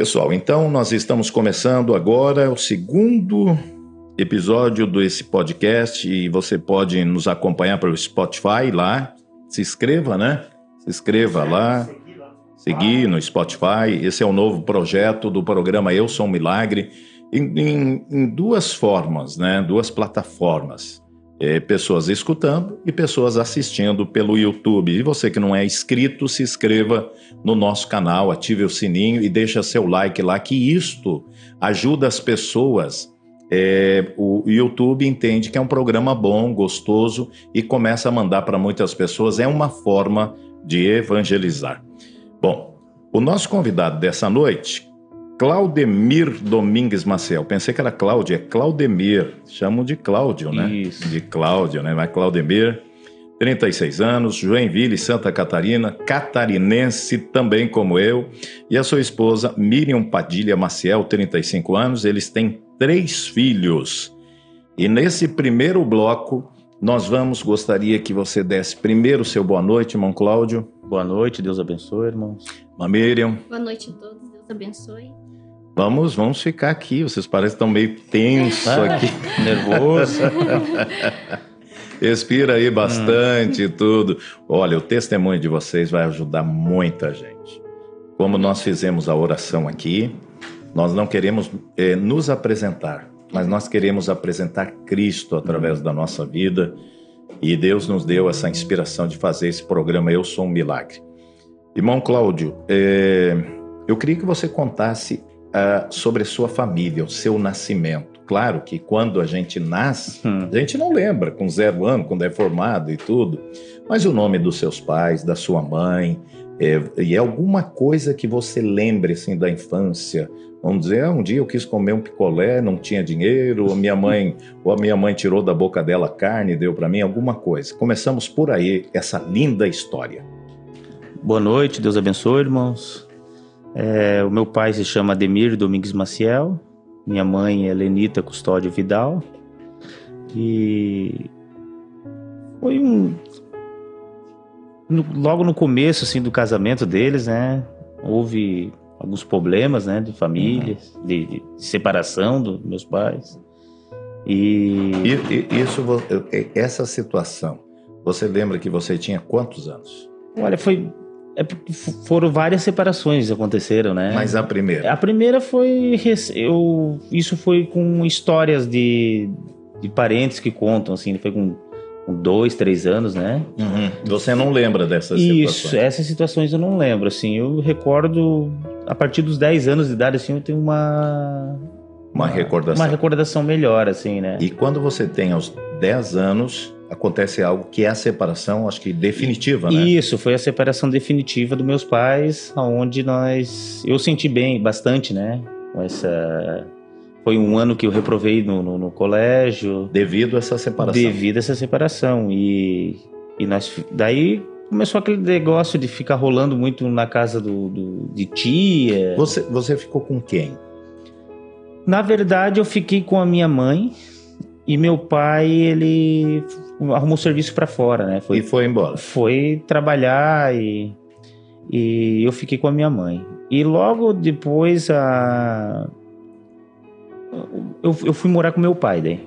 Pessoal, então nós estamos começando agora o segundo episódio desse podcast e você pode nos acompanhar pelo Spotify lá. Se inscreva, né? Se inscreva lá. Seguir no Spotify. Esse é o novo projeto do programa Eu Sou um Milagre. Em, em, em duas formas, né? Duas plataformas. É, pessoas escutando e pessoas assistindo pelo YouTube. E você que não é inscrito, se inscreva no nosso canal, ative o sininho e deixa seu like lá, que isto ajuda as pessoas. É, o YouTube entende que é um programa bom, gostoso e começa a mandar para muitas pessoas. É uma forma de evangelizar. Bom, o nosso convidado dessa noite, Claudemir Domingues Maciel. Pensei que era Cláudio, é Claudemir. Chamam de Cláudio, né? Isso. De Cláudio, né? Mas Claudemir, 36 anos, Joinville, Santa Catarina, catarinense também como eu. E a sua esposa, Miriam Padilha Maciel, 35 anos. Eles têm três filhos. E nesse primeiro bloco, nós vamos, gostaria que você desse primeiro o seu boa noite, irmão Cláudio. Boa noite, Deus abençoe, irmãos. Uma Miriam. Boa noite a todos, Deus abençoe. Vamos, vamos ficar aqui. Vocês parecem que estão meio tenso Ah, aqui. Nervoso. Respira aí bastante e tudo. Olha, o testemunho de vocês vai ajudar muita gente. Como nós fizemos a oração aqui, nós não queremos eh, nos apresentar, mas nós queremos apresentar Cristo através da nossa vida. E Deus nos deu essa inspiração de fazer esse programa Eu Sou um Milagre. Irmão Cláudio, eh, eu queria que você contasse ah, sobre a sua família, o seu nascimento. Claro que quando a gente nasce, Hum. a gente não lembra com zero ano, quando é formado e tudo, mas o nome dos seus pais, da sua mãe, é, e é alguma coisa que você lembre assim da infância. Vamos dizer, ah, um dia eu quis comer um picolé, não tinha dinheiro, ou a minha mãe, ou a minha mãe tirou da boca dela carne e deu para mim alguma coisa. Começamos por aí essa linda história. Boa noite, Deus abençoe, irmãos. É, o meu pai se chama Ademir Domingues Maciel. Minha mãe é Lenita Custódio Vidal. E foi um. no- logo no começo assim, do casamento deles, né? Houve alguns problemas né, de família, de, de separação dos meus pais. E, E, isso, essa situação, você lembra que você tinha quantos anos? olha, foi. É porque foram várias separações que aconteceram, né? Mas a primeira. A primeira foi. Eu, isso foi com histórias de, de parentes que contam, assim, foi com, com dois, três anos, né? Uhum. Você não lembra dessas Isso, situações? essas situações eu não lembro, assim. Eu recordo, a partir dos 10 anos de idade, assim, eu tenho uma. Uma recordação. Uma recordação melhor, assim, né? E quando você tem aos 10 anos, acontece algo que é a separação, acho que definitiva, né? Isso, foi a separação definitiva dos meus pais, onde nós. Eu senti bem, bastante, né? Essa. Foi um ano que eu reprovei no, no, no colégio. Devido a essa separação. Devido a essa separação. E, e nós. Daí começou aquele negócio de ficar rolando muito na casa do, do- de tia. Você, você ficou com quem? Na verdade, eu fiquei com a minha mãe. E meu pai, ele arrumou serviço pra fora, né? Foi E foi embora. foi trabalhar e, e eu fiquei com a minha mãe. E logo depois a eu, eu fui morar com meu pai daí.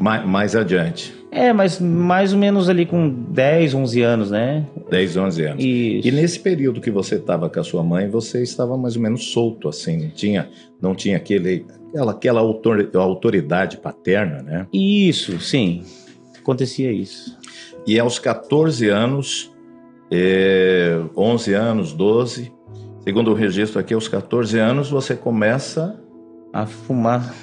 Mais, mais adiante, É, mas mais ou menos ali com 10, 11 anos, né? 10, 11 anos. Isso. E nesse período que você estava com a sua mãe, você estava mais ou menos solto, assim, não tinha, não tinha aquele, aquela, aquela autor- autoridade paterna, né? Isso, sim. Acontecia isso. E aos 14 anos, é, 11 anos, 12, segundo o registro aqui, aos 14 anos, você começa A fumar.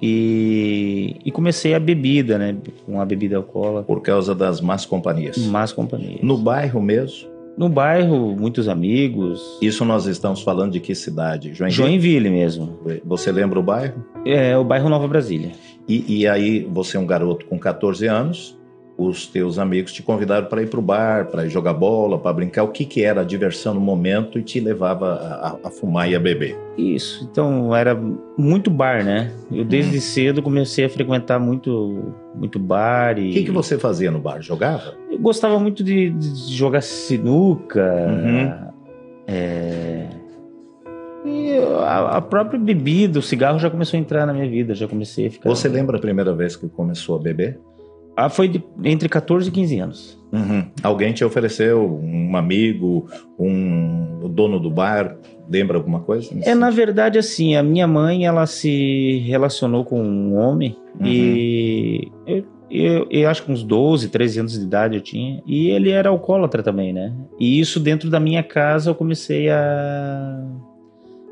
E, e comecei a bebida, né? Com a bebida alcoólica. por causa das más companhias. Más companhias. No bairro mesmo? No bairro, muitos amigos. Isso nós estamos falando de que cidade? Joinville? Joinville mesmo. Você lembra o bairro? É o bairro Nova Brasília. E, e aí, você é um garoto com 14 anos, os teus amigos te convidaram para ir para o bar, para ir jogar bola, para brincar. O que, que era a diversão no momento e te levava a, a- fumar e a beber? Isso. Então era muito bar, né? Eu desde cedo comecei a frequentar muito, muito bar e. O que, que você fazia no bar? Jogava? Eu gostava muito de, de jogar sinuca. Uhum. é, E a, a própria bebida, o cigarro já começou a entrar na minha vida, já comecei a ficar. Você lembra a primeira vez que começou a beber? Ah, foi de- entre 14 e 15 anos. Uhum. Alguém te ofereceu, um amigo, um o dono do bar, lembra alguma coisa? É, na verdade, assim, a minha mãe, ela se relacionou com um homem Uhum. e eu, eu, eu acho que uns 12, 13 anos de idade eu tinha, e ele era alcoólatra também, né? E isso dentro da minha casa eu comecei a,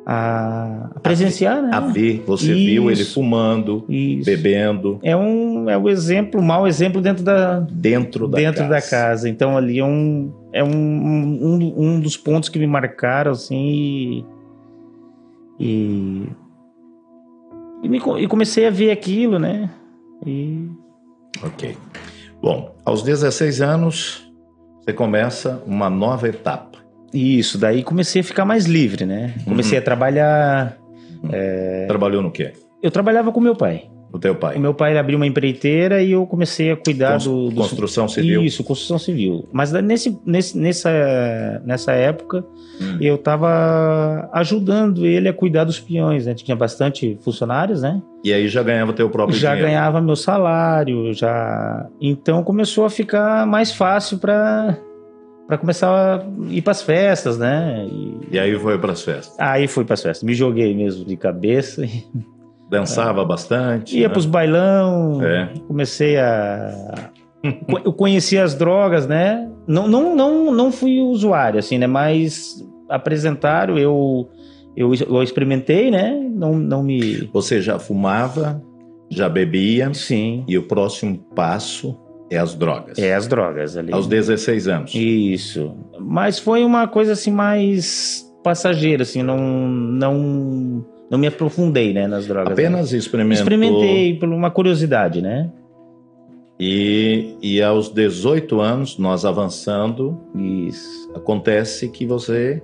a, a presenciar, né? A ver, você viu ele Isso. fumando, Isso. bebendo É um, é um exemplo, um mau exemplo dentro da, dentro da dentro casa. da casa. Então ali é um é um, um, um dos pontos que me marcaram assim e e, e, me e comecei a ver aquilo, né? E Ok. Bom, aos 16 anos, você começa uma nova etapa. Isso, daí comecei a ficar mais livre, né? Comecei a trabalhar. Trabalhou no quê? Eu trabalhava com meu pai. O teu pai? O meu pai abriu uma empreiteira e eu comecei a cuidar Cons- do, do construção civil. Isso, construção civil. Mas nesse, nesse, nessa, nessa época Hum. eu estava ajudando ele a cuidar dos peões, né? Tinha bastante funcionários, né? E aí já ganhava teu próprio já dinheiro. ganhava meu salário, já. Então começou a ficar mais fácil para para começar a ir para as festas, né? E- E aí foi para as festas. Aí fui para as festas, me joguei mesmo de cabeça, Dançava bastante. ia né? para os bailão, É. comecei a eu conheci as drogas, né? Não, não, não, não fui usuário, assim, né? Mas apresentaram, eu, eu, eu experimentei, né? Não, não me. Você já fumava, já bebia, Sim. e o próximo passo é as drogas. É as drogas ali. Aos 16 anos. Isso. Mas foi uma coisa assim mais passageira, assim, não, não, não me aprofundei, né, nas drogas. né? Apenas experimentou. experimentei por uma curiosidade, né? E, e aos 18 anos, nós avançando, Isso. acontece que você,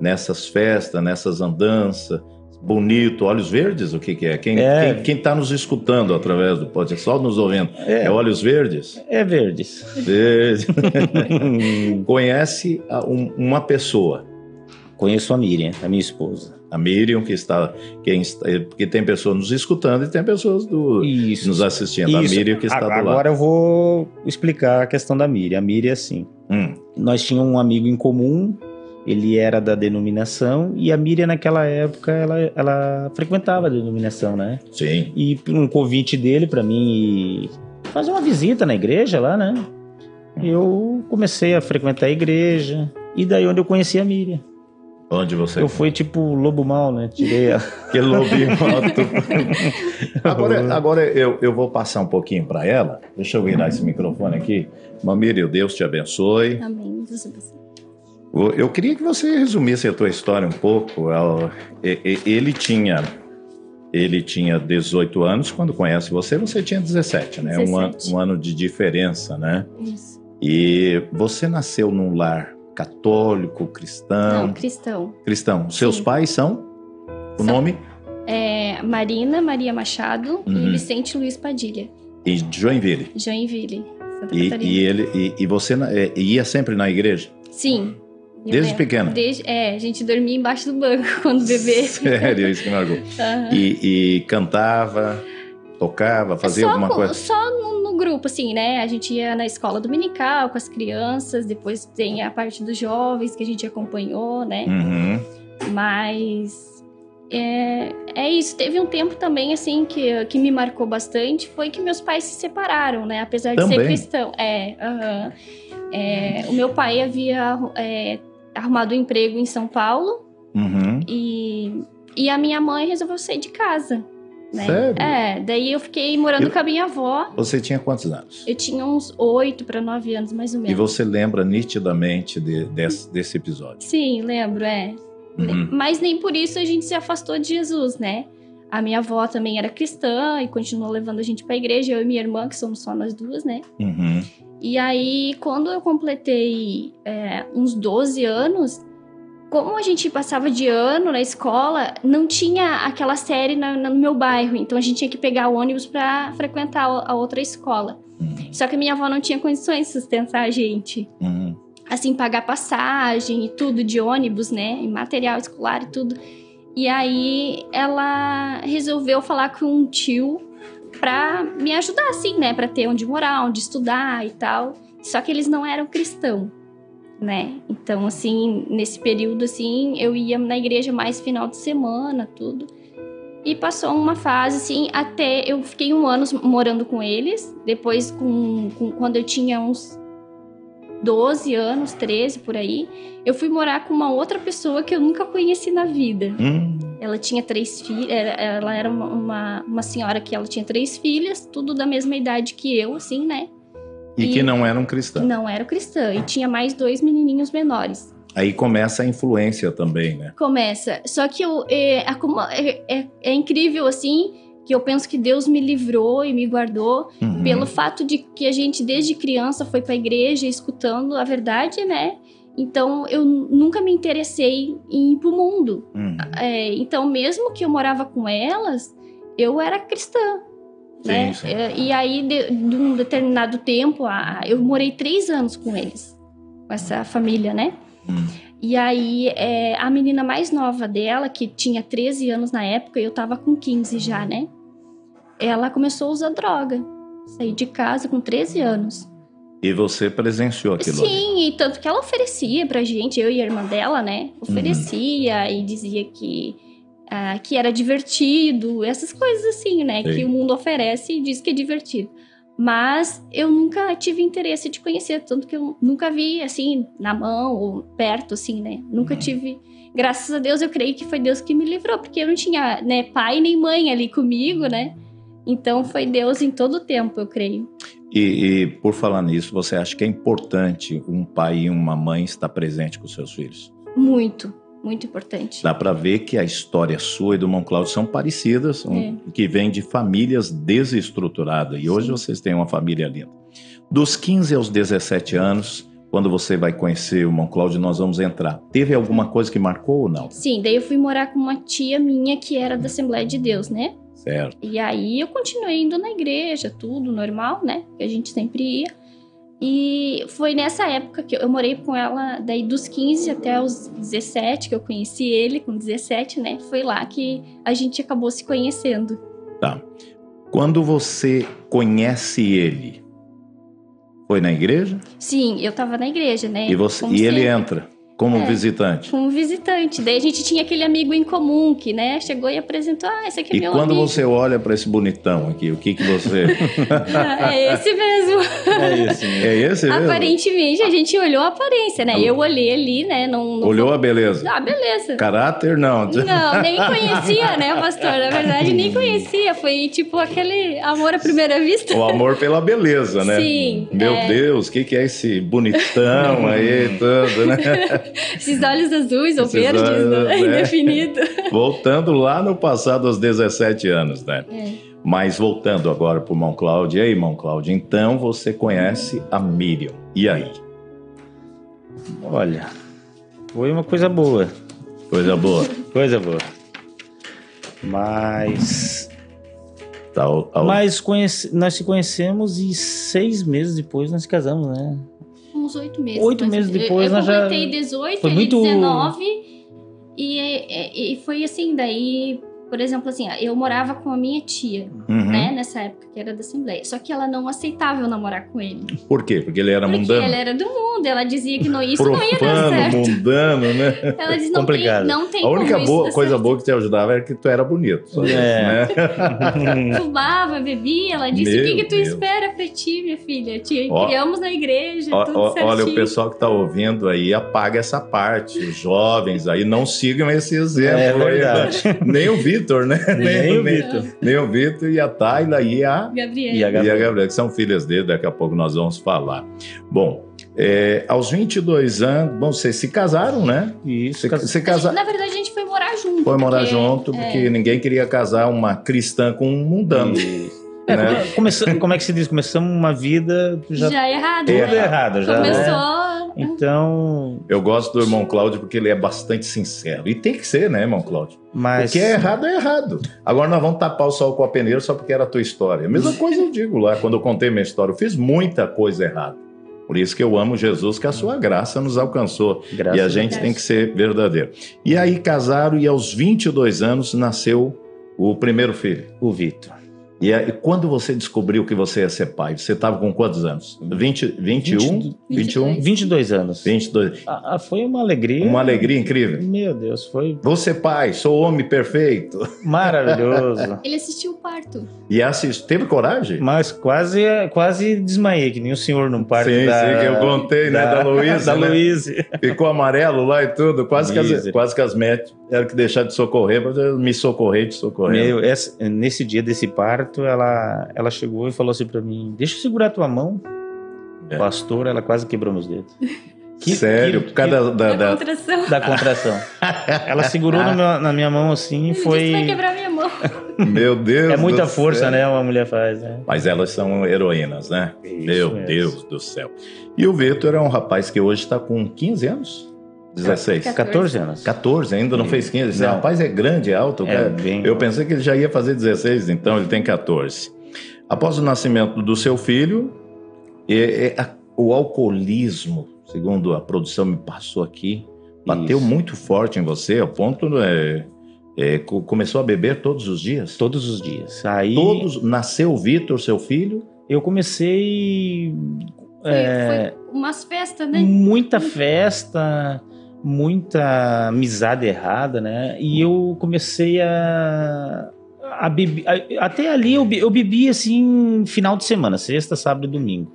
nessas festas, nessas andanças, bonito, olhos verdes, o que, que é? Quem É. está nos escutando através do podcast, só nos ouvindo, é, É, olhos verdes? é verdes. Verde. Conhece a- um- uma pessoa, Conheço a Miriam, a minha esposa. a Miriam, que está, quem está, porque tem pessoas nos escutando e tem pessoas do, Isso. nos assistindo. A Isso. Miriam que está agora, do lado. agora eu vou explicar a questão da Miriam. A Miriam, assim, Hum, nós tínhamos um amigo em comum, ele era da denominação, e a Miriam, naquela época, ela, ela frequentava a denominação, né? sim. E um convite dele para mim fazer uma visita na igreja lá, né? Eu comecei a frequentar a igreja, e daí onde eu conheci a Miriam. Onde você Eu fui tipo lobo mal, né? Tirei a... Que lobinho alto. agora agora eu, eu vou passar um pouquinho para ela. Deixa eu virar esse microfone aqui. Mamírio, Deus te abençoe. Amém. Deus abençoe. Eu queria que você resumisse a tua história um pouco. Ele tinha ele tinha 18 anos quando conhece você, você tinha 17, né? Um, an- 17. um ano de diferença, né? Isso. E você nasceu num lar católico, cristão, Não, cristão. cristão. Seus Sim. pais são? O São. nome? É Marina Maria Machado Uhum. e Vicente Luiz Padilha. E Joinville. Joinville, Santa E, Catarina. e ele e, e você é, ia sempre na igreja? Sim. Desde pequena? Desde, é, a gente dormia embaixo do banco quando bebê. Sério, isso que marcou. Aham. E, e cantava, tocava, fazia só alguma com- coisa? Só no, no grupo, assim, né? A gente ia na escola dominical com as crianças, depois tem a parte dos jovens que a gente acompanhou, né? Uhum. Mas é, é isso. Teve um tempo também, assim, que, que me marcou bastante, foi que meus pais se separaram, né? Apesar de Também? ser cristão. É, aham. É, o meu pai havia é, arrumado um emprego em São Paulo Uhum. e, e a minha mãe resolveu sair de casa. Né? Sério? É, daí eu fiquei morando Eu- com a minha avó. Você tinha quantos anos? Eu tinha uns oito para nove anos, mais ou E menos. você lembra nitidamente de- desse, desse episódio? Sim, lembro, é. Uhum. Mas nem por isso a gente se afastou de Jesus, né? A minha avó também era cristã e continuou levando a gente pra igreja, eu e minha irmã, que somos só nós duas, né? Uhum. E aí, quando eu completei é, uns 12 anos, como a gente passava de ano na escola, não tinha aquela série na- na- no meu bairro, então a gente tinha que pegar o ônibus pra frequentar a outra escola. Uhum. Só que a minha avó não tinha condições de sustentar a gente Uhum. assim, pagar passagem e tudo de ônibus, né? E material escolar e tudo. E aí ela resolveu falar com um tio pra me ajudar, assim, né? Pra ter onde morar, onde estudar e tal. Só que eles não eram cristãos, né? Então, assim, nesse período, assim, eu ia na igreja mais final de semana, tudo. E passou uma fase, assim, até eu fiquei um ano morando com eles. Depois, com, com quando eu tinha uns 12 anos, 13 por aí, eu fui morar com uma outra pessoa que eu nunca conheci na vida. Hum, Ela tinha três filhos, ela era uma, uma, uma senhora que ela tinha três filhas, tudo da mesma idade que eu, assim, né? e, E- que não eram cristãos. Não era cristã. E tinha mais dois menininhos menores. Aí começa a influência também, né? Começa. Só que eu, é, é- é- é incrível, assim, que eu penso que Deus me livrou e me guardou Uhum. pelo fato de que a gente desde criança foi pra igreja escutando a verdade, né? Então eu nunca me interessei em ir pro mundo. Uhum. É, então mesmo que eu morava com elas, eu era cristã. Sim, né? sim. É, E aí de, de um determinado tempo, a- eu morei três anos com eles, com essa família, né? Hum. E aí, é, a menina mais nova dela, que tinha 13 anos na época, e eu tava com 15 já, né? Ela começou a usar droga. Saí de casa com 13 anos. E você presenciou aquilo ali. Sim, e tanto que ela oferecia pra gente, eu e a irmã dela, né? Oferecia e dizia que, ah, que era divertido, essas coisas assim, né? Sim. Que o mundo oferece e diz que é divertido. Mas eu nunca tive interesse de conhecer, tanto que eu nunca vi, assim, na mão ou perto, assim, né? Nunca Uhum. tive. Graças a Deus, eu creio que foi Deus que me livrou, porque eu não tinha, né, pai nem mãe ali comigo, né? Então foi Deus em todo o tempo, eu creio. E, e, por falar nisso, você acha que é importante um pai e uma mãe estar presente com seus filhos? Muito, muito importante. Dá para ver que a história sua e do Mão Cláudio são parecidas, um- É. que vêm de famílias desestruturadas. E hoje Sim. vocês têm uma família linda. Dos 15 aos 17 anos, quando você vai conhecer o Mão Cláudio, nós vamos entrar. Teve alguma coisa que marcou ou não? Sim, daí eu fui morar com uma tia minha que era da Assembleia de Deus, né? Certo. E aí eu continuei indo na igreja, tudo normal, né? Que a gente sempre ia. E foi nessa época que eu, eu morei com ela, daí dos 15 até os 17, que eu conheci ele com 17, né? Foi lá que a gente acabou se conhecendo. Tá. Quando você conhece ele, foi na igreja? Sim, eu tava na igreja, né? E, você, e ele entra como É. visitante. Com um visitante. Daí a gente tinha aquele amigo em comum que, né, chegou e apresentou: Ah, esse aqui é E meu quando amigo. você olha para esse bonitão aqui, o que que você... É esse mesmo. É isso. é esse mesmo? Aparentemente, a gente olhou a aparência, né? Eu olhei ali, né? Não, não Olhou a beleza. Ah, beleza. Caráter, não. Não, nem conhecia, né, pastor? Na verdade, nem conhecia. Foi tipo aquele amor à primeira vista. O amor pela beleza, né? Sim, Meu é. Deus, o que, que é esse bonitão aí, tudo, né? Esses olhos azuis ou Esses verdes, olhos, né? né? indefinido. Voltando lá no passado, aos 17 anos, né? É. Mas voltando agora pro Mão Cláudio. E aí, Mão Cláudio, então você conhece a Miriam. E aí? Olha, foi uma coisa boa. Coisa boa. Coisa boa. Mas. Tá, o- Mas conhece- nós se conhecemos e seis meses depois nós casamos, né? Uns oito meses. Oito meses depois, eu, eu já- completei 18, Foi ele muito- 19. E, e, e foi assim, daí, por exemplo, assim, eu morava com a minha tia, Uhum. né? Nessa época, que era da Assembleia. Só que ela não aceitava eu namorar com ele. Por quê? Porque ele era Porque mundano. ela era do mundo, ela dizia que não, isso não ia dar Profano, certo. mundano, né? Ela disse, não Complicado. tem, não tem A única boa, coisa certo. boa que te ajudava era que tu era bonito. Só É. né? Fumava, bebia, ela disse, o Meu que, que tu Deus. espera pra ti, minha filha? Te Ó. criamos na igreja, Ó, tudo ó, certinho. olha, o pessoal que tá ouvindo aí, apaga essa parte. Os jovens aí, não sigam esse exemplo. É aí, verdade. né? Nem o Vitor, né? Nem o Vitor. nem o Vitor e a Tayla e a, Gabriela. E a e Gabriela. Que são filhas dele, daqui a pouco nós vamos falar. Bom, é, aos 22 anos, bom, vocês se casaram, né? Isso, você casa, Na verdade, a gente foi morar junto. foi morar porque- junto, é. porque ninguém queria casar uma cristã com um mundano. É, né? come- começamos, como é que se diz? Começamos uma vida já, Já, é errado. tudo né? errado. Já, né? Começou. Então, Eu gosto do irmão Cláudio porque ele é bastante sincero. E tem que ser, né, irmão Cláudio? mas... O que é errado é errado. Agora nós vamos tapar o sol com a peneira só porque era a tua história. A mesma coisa eu digo lá, quando eu contei minha história. Eu fiz muita coisa errada. Por isso que eu amo Jesus, que a sua graça nos alcançou. Graças e a gente Deus. tem que ser verdadeiro. E aí casaram e aos 22 anos nasceu o primeiro filho. O Vitor. E aí, quando você descobriu que você ia ser pai, você estava com quantos anos? 20, 21? 21? 22 anos. 22. Ah, ah, foi uma alegria. Uma alegria incrível. Meu Deus, foi Vou ser pai, sou homem perfeito. maravilhoso. Ele assistiu o parto. E assist... teve coragem? Mas quase, quase desmaiei, que nem o senhor num parque Sim, da... sim, que eu contei, né, da Luísa, Da né? Luísa. Ficou amarelo lá e tudo. Quase que, as, quase que as médicas tiveram que deixar de socorrer, mas eu me socorrer de socorrer. Meu, essa- nesse dia desse parto, ela, ela chegou e falou assim pra mim: Deixa eu segurar tua mão. É. Pastor, ela quase quebrou meus dedos. Que- Sério, que- por causa da, Da, da- contração. Da contração. Ela segurou no meu- na minha mão assim e foi. disse, vai quebrar minha mão. Meu Deus É muita do força, céu. né? Uma mulher faz, né? Mas elas são heroínas, né? Isso Meu mesmo. Deus do céu. E o Vitor é um rapaz que hoje está com 15 anos? 16? 14 anos. 14, ainda não Sim. fez 15. Esse Não. rapaz é grande, é alto. É, cara. bem- Eu pensei que ele já ia fazer 16, então ele tem 14. Após o nascimento do seu filho, é- é a- o alcoolismo, segundo a produção me passou aqui, bateu Isso. muito forte em você, ao ponto é, é, co- começou a beber todos os dias. Todos os dias. Aí Todos nasceu o Vitor, seu filho. eu comecei. Foi, é, foi umas festas, né? muita festa, muita amizade errada, né? E eu comecei a. a beber, até ali eu, be- eu bebi assim final de semana, sexta, sábado e domingo.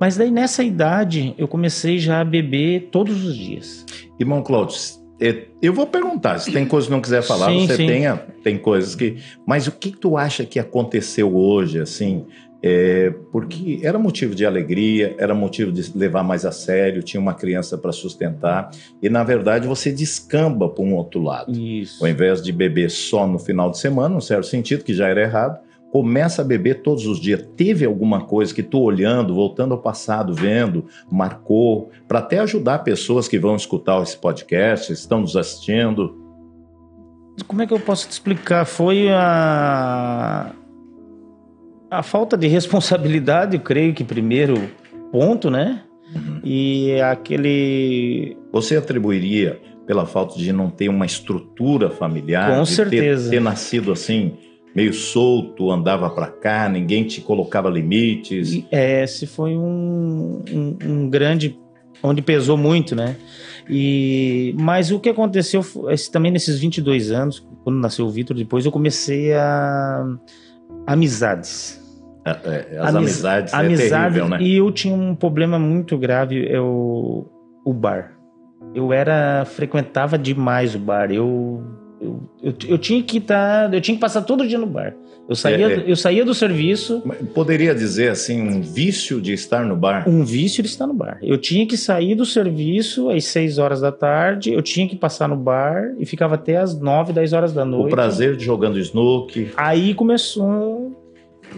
Mas daí nessa idade eu comecei já a beber todos os dias. Irmão Cláudio, é, eu vou perguntar, se tem coisa que não quiser falar, Sim, você sim. tenha, tem coisas que. Mas o que tu acha que aconteceu hoje, assim? É, porque era motivo de alegria, era motivo de levar mais a sério, tinha uma criança para sustentar, e na verdade você descamba para um outro lado. Isso. Ao invés de beber só no final de semana, num certo sentido, que já era errado, começa a beber todos os dias. Teve alguma coisa que tu olhando, voltando ao passado, vendo, marcou, para até ajudar pessoas que vão escutar esse podcast, estão nos assistindo? Como é que eu posso te explicar? Foi a a falta de responsabilidade, eu creio que primeiro ponto, né? E aquele Você atribuiria pela falta de não ter uma estrutura familiar, Com de ter- certeza. Ter, nascido assim, meio solto, andava para cá, ninguém te colocava limites. E, É, esse foi um, um, um grande. onde pesou muito, né? E, mas o que aconteceu também nesses 22 anos, quando nasceu o Vitor, depois eu comecei a. amizades. É, é, As Amiz- amizades Amizade, é terrível, né? E eu tinha um problema muito grave, é o, bar. Eu era. frequentava demais o bar. Eu. Eu, eu, eu tinha que estar. eu tinha que passar todo dia no bar. Eu saía, É, é. eu saía do serviço. Poderia dizer assim, um vício de estar no bar? Um vício de estar no bar. Eu tinha que sair do serviço às 6 horas da tarde, eu tinha que passar no bar e ficava até às 9, 10 horas da noite. O prazer de jogando snook. Aí começou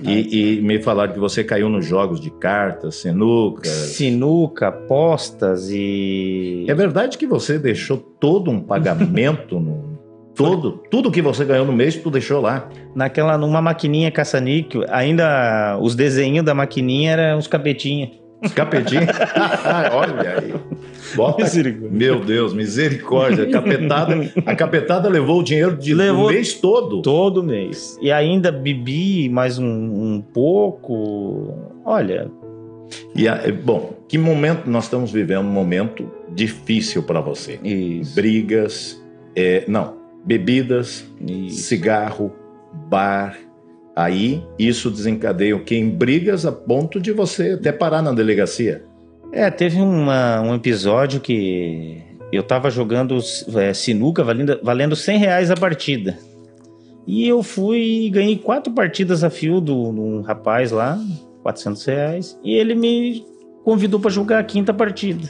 E, e me falaram que você caiu nos jogos de cartas, sinuca. sinuca, apostas e. É verdade que você deixou todo um pagamento no. Todo, tudo que você ganhou no mês, tu deixou lá. Naquela, numa maquininha caça-níquel, ainda os desenhos da maquininha eram uns capetinhos. Os capetinhos. Olha aí. Bota. Misericórdia. Meu Deus, misericórdia. A capetada, a capetada levou o dinheiro de, Levou- mês todo. Todo mês. E ainda bebi mais um, um pouco. Olha, E, a- bom, que momento nós estamos vivendo? Um momento difícil para você. isso. Brigas, é, não, bebidas, isso. cigarro, bar. Aí isso desencadeia o que? Em brigas a ponto de você até parar na delegacia. É, teve uma- um episódio que eu tava jogando é, sinuca valendo, valendo 100 reais a partida. E eu fui e ganhei quatro partidas a fio do- de um rapaz lá, 400 reais. E ele me convidou para jogar a quinta partida,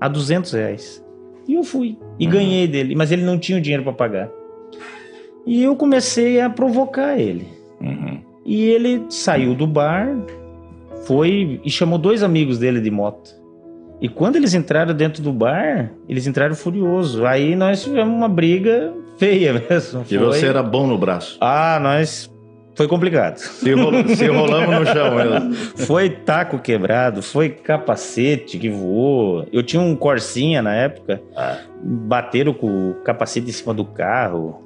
a 200 reais. E eu fui. E Uhum. ganhei dele, mas ele não tinha o dinheiro para pagar. E eu comecei a provocar ele. E ele saiu do bar, foi e chamou dois amigos dele de moto. E quando eles entraram dentro do bar, eles entraram furioso. Aí nós tivemos uma briga feia mesmo. E Foi- você era bom no braço. Ah, nós Foi complicado. Se, rol- se rolamos no chão mesmo. Foi taco quebrado, foi capacete que voou. Eu tinha um Corsinha na época. Ah. Bateram com o capacete em cima do carro.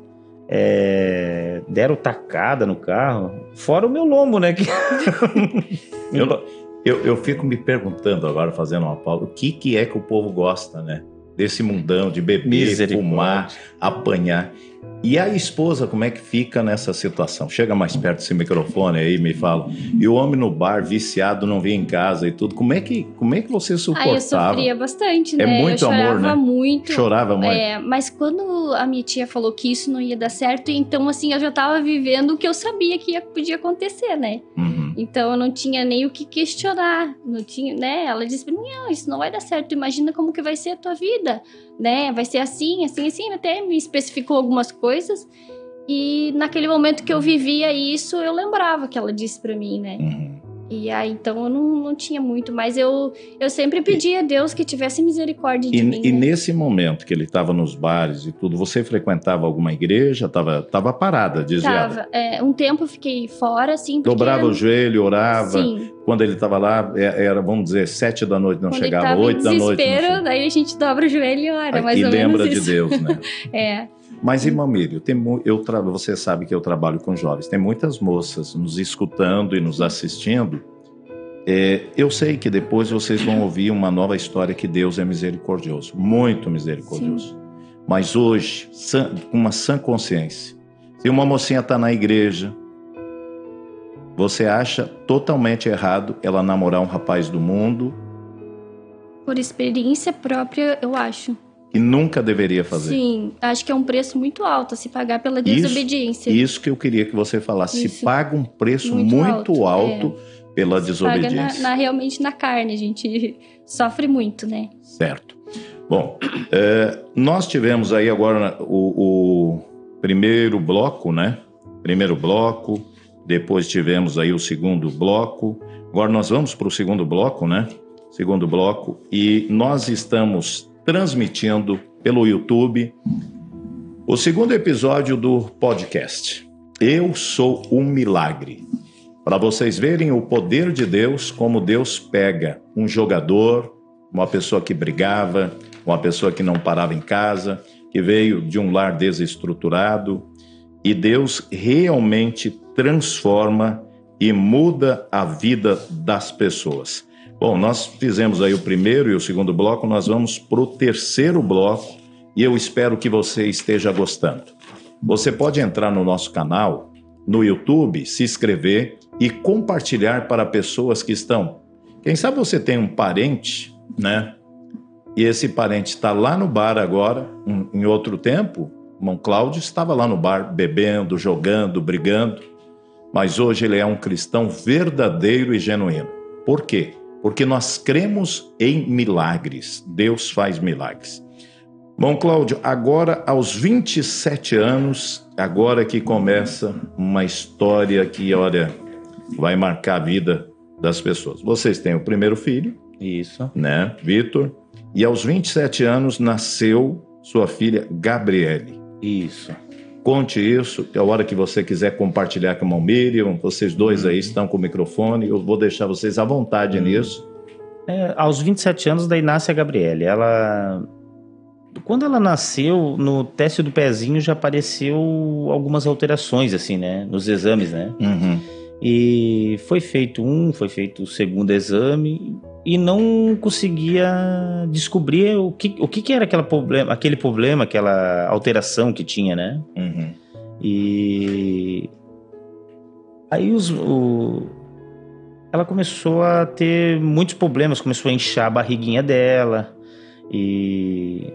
É, deram tacada no carro. Fora o meu lombo, né? que- Eu, eu, eu fico me perguntando agora, fazendo uma pausa, o que, que é que o povo gosta, né? Desse mundão de beber, fumar, apanhar. E a esposa, como é que fica nessa situação? Chega mais perto desse microfone aí me fala. E o homem no bar, viciado, não vinha em casa e tudo. Como é que, como é que você Aí eu suportava? sofria bastante, né? É muito eu chorava amor, né? muito. Chorava muito. É, mas quando a minha tia falou que isso não ia dar certo, então assim, eu já tava vivendo o que eu sabia que ia, podia acontecer, né? Uhum. Então eu não tinha nem o que questionar, não tinha, né? Ela disse pra mim, não, isso não vai dar certo, imagina como que vai ser a tua vida, né? Vai ser assim, assim, assim, até me especificou algumas coisas. E naquele momento que eu vivia isso, eu lembrava que ela disse pra mim, né? Uhum. E aí, então eu não, não tinha muito, mas eu, eu sempre pedia a Deus que tivesse misericórdia de E, mim. e né? nesse momento que ele estava nos bares e tudo, você frequentava alguma igreja? Tava, tava parada, desviada? Tava. É, um tempo eu fiquei fora, assim. Dobrava o joelho, orava. Sim, Quando ele estava lá, é- era, vamos dizer, sete da noite, não quando chegava, oito da noite. desespero, daí a gente dobra o joelho e ora, mais e ou lembra menos de isso. Deus, né? É, Mas, irmão Mírio, tem mu- eu tra... você sabe que eu trabalho com jovens. Tem muitas moças nos escutando e nos assistindo. É, eu sei que depois vocês vão ouvir uma nova história que Deus é misericordioso, muito misericordioso. Mas hoje, com uma sã consciência, se uma mocinha está na igreja, você acha totalmente errado ela namorar um rapaz do mundo por experiência própria, eu acho. Que nunca deveria fazer? Sim, acho que é um preço muito alto a se pagar pela Isso- desobediência. Isso que eu queria que você falasse. Se Isso. paga um preço Muito muito, alto, alto, pela Se paga na, desobediência. na- realmente na carne, a gente sofre muito, né? Certo. Bom, é, nós tivemos aí agora o, o primeiro bloco, né? Primeiro bloco, depois tivemos aí o segundo bloco. Agora nós vamos para o segundo bloco, né? Segundo bloco. E nós estamos transmitindo pelo YouTube o segundo episódio do podcast. Eu sou um milagre. Para vocês verem o poder de Deus, como Deus pega um jogador, uma pessoa que brigava, uma pessoa que não parava em casa, que veio de um lar desestruturado, e Deus realmente transforma e muda a vida das pessoas. Bom, nós fizemos aí o primeiro e o segundo bloco, nós vamos para o terceiro bloco e eu espero que você esteja gostando. Você pode entrar no nosso canal, no YouTube, se inscrever e compartilhar para pessoas que estão. Quem sabe você tem um parente, né? E esse parente está lá no bar agora, em- em outro tempo, o irmão Cláudio estava lá no bar bebendo, jogando, brigando, mas hoje ele é um cristão verdadeiro e genuíno. Por quê? Porque nós cremos em milagres. Deus faz milagres. Bom, Cláudio, agora aos 27 anos, agora que começa uma história que, olha, vai marcar a vida das pessoas. Vocês têm o primeiro filho, Isso. né, Vitor? E aos 27 anos nasceu sua filha Gabriele. Isso. Conte isso, que a hora que você quiser compartilhar com a mão Miriam, vocês dois aí estão com o microfone, eu vou deixar vocês à vontade nisso. É, aos 27 anos, daí nasce a Gabriele. Ela. Quando ela nasceu, no teste do pezinho já apareceu algumas alterações, assim, né? Nos exames, né? Uhum. E foi feito um, foi feito o segundo exame e não conseguia descobrir o que, o que, que era aquela problema, aquele problema, aquela alteração que tinha, né? Uhum. E aí os, o- ela começou a ter muitos problemas, começou a inchar a barriguinha dela e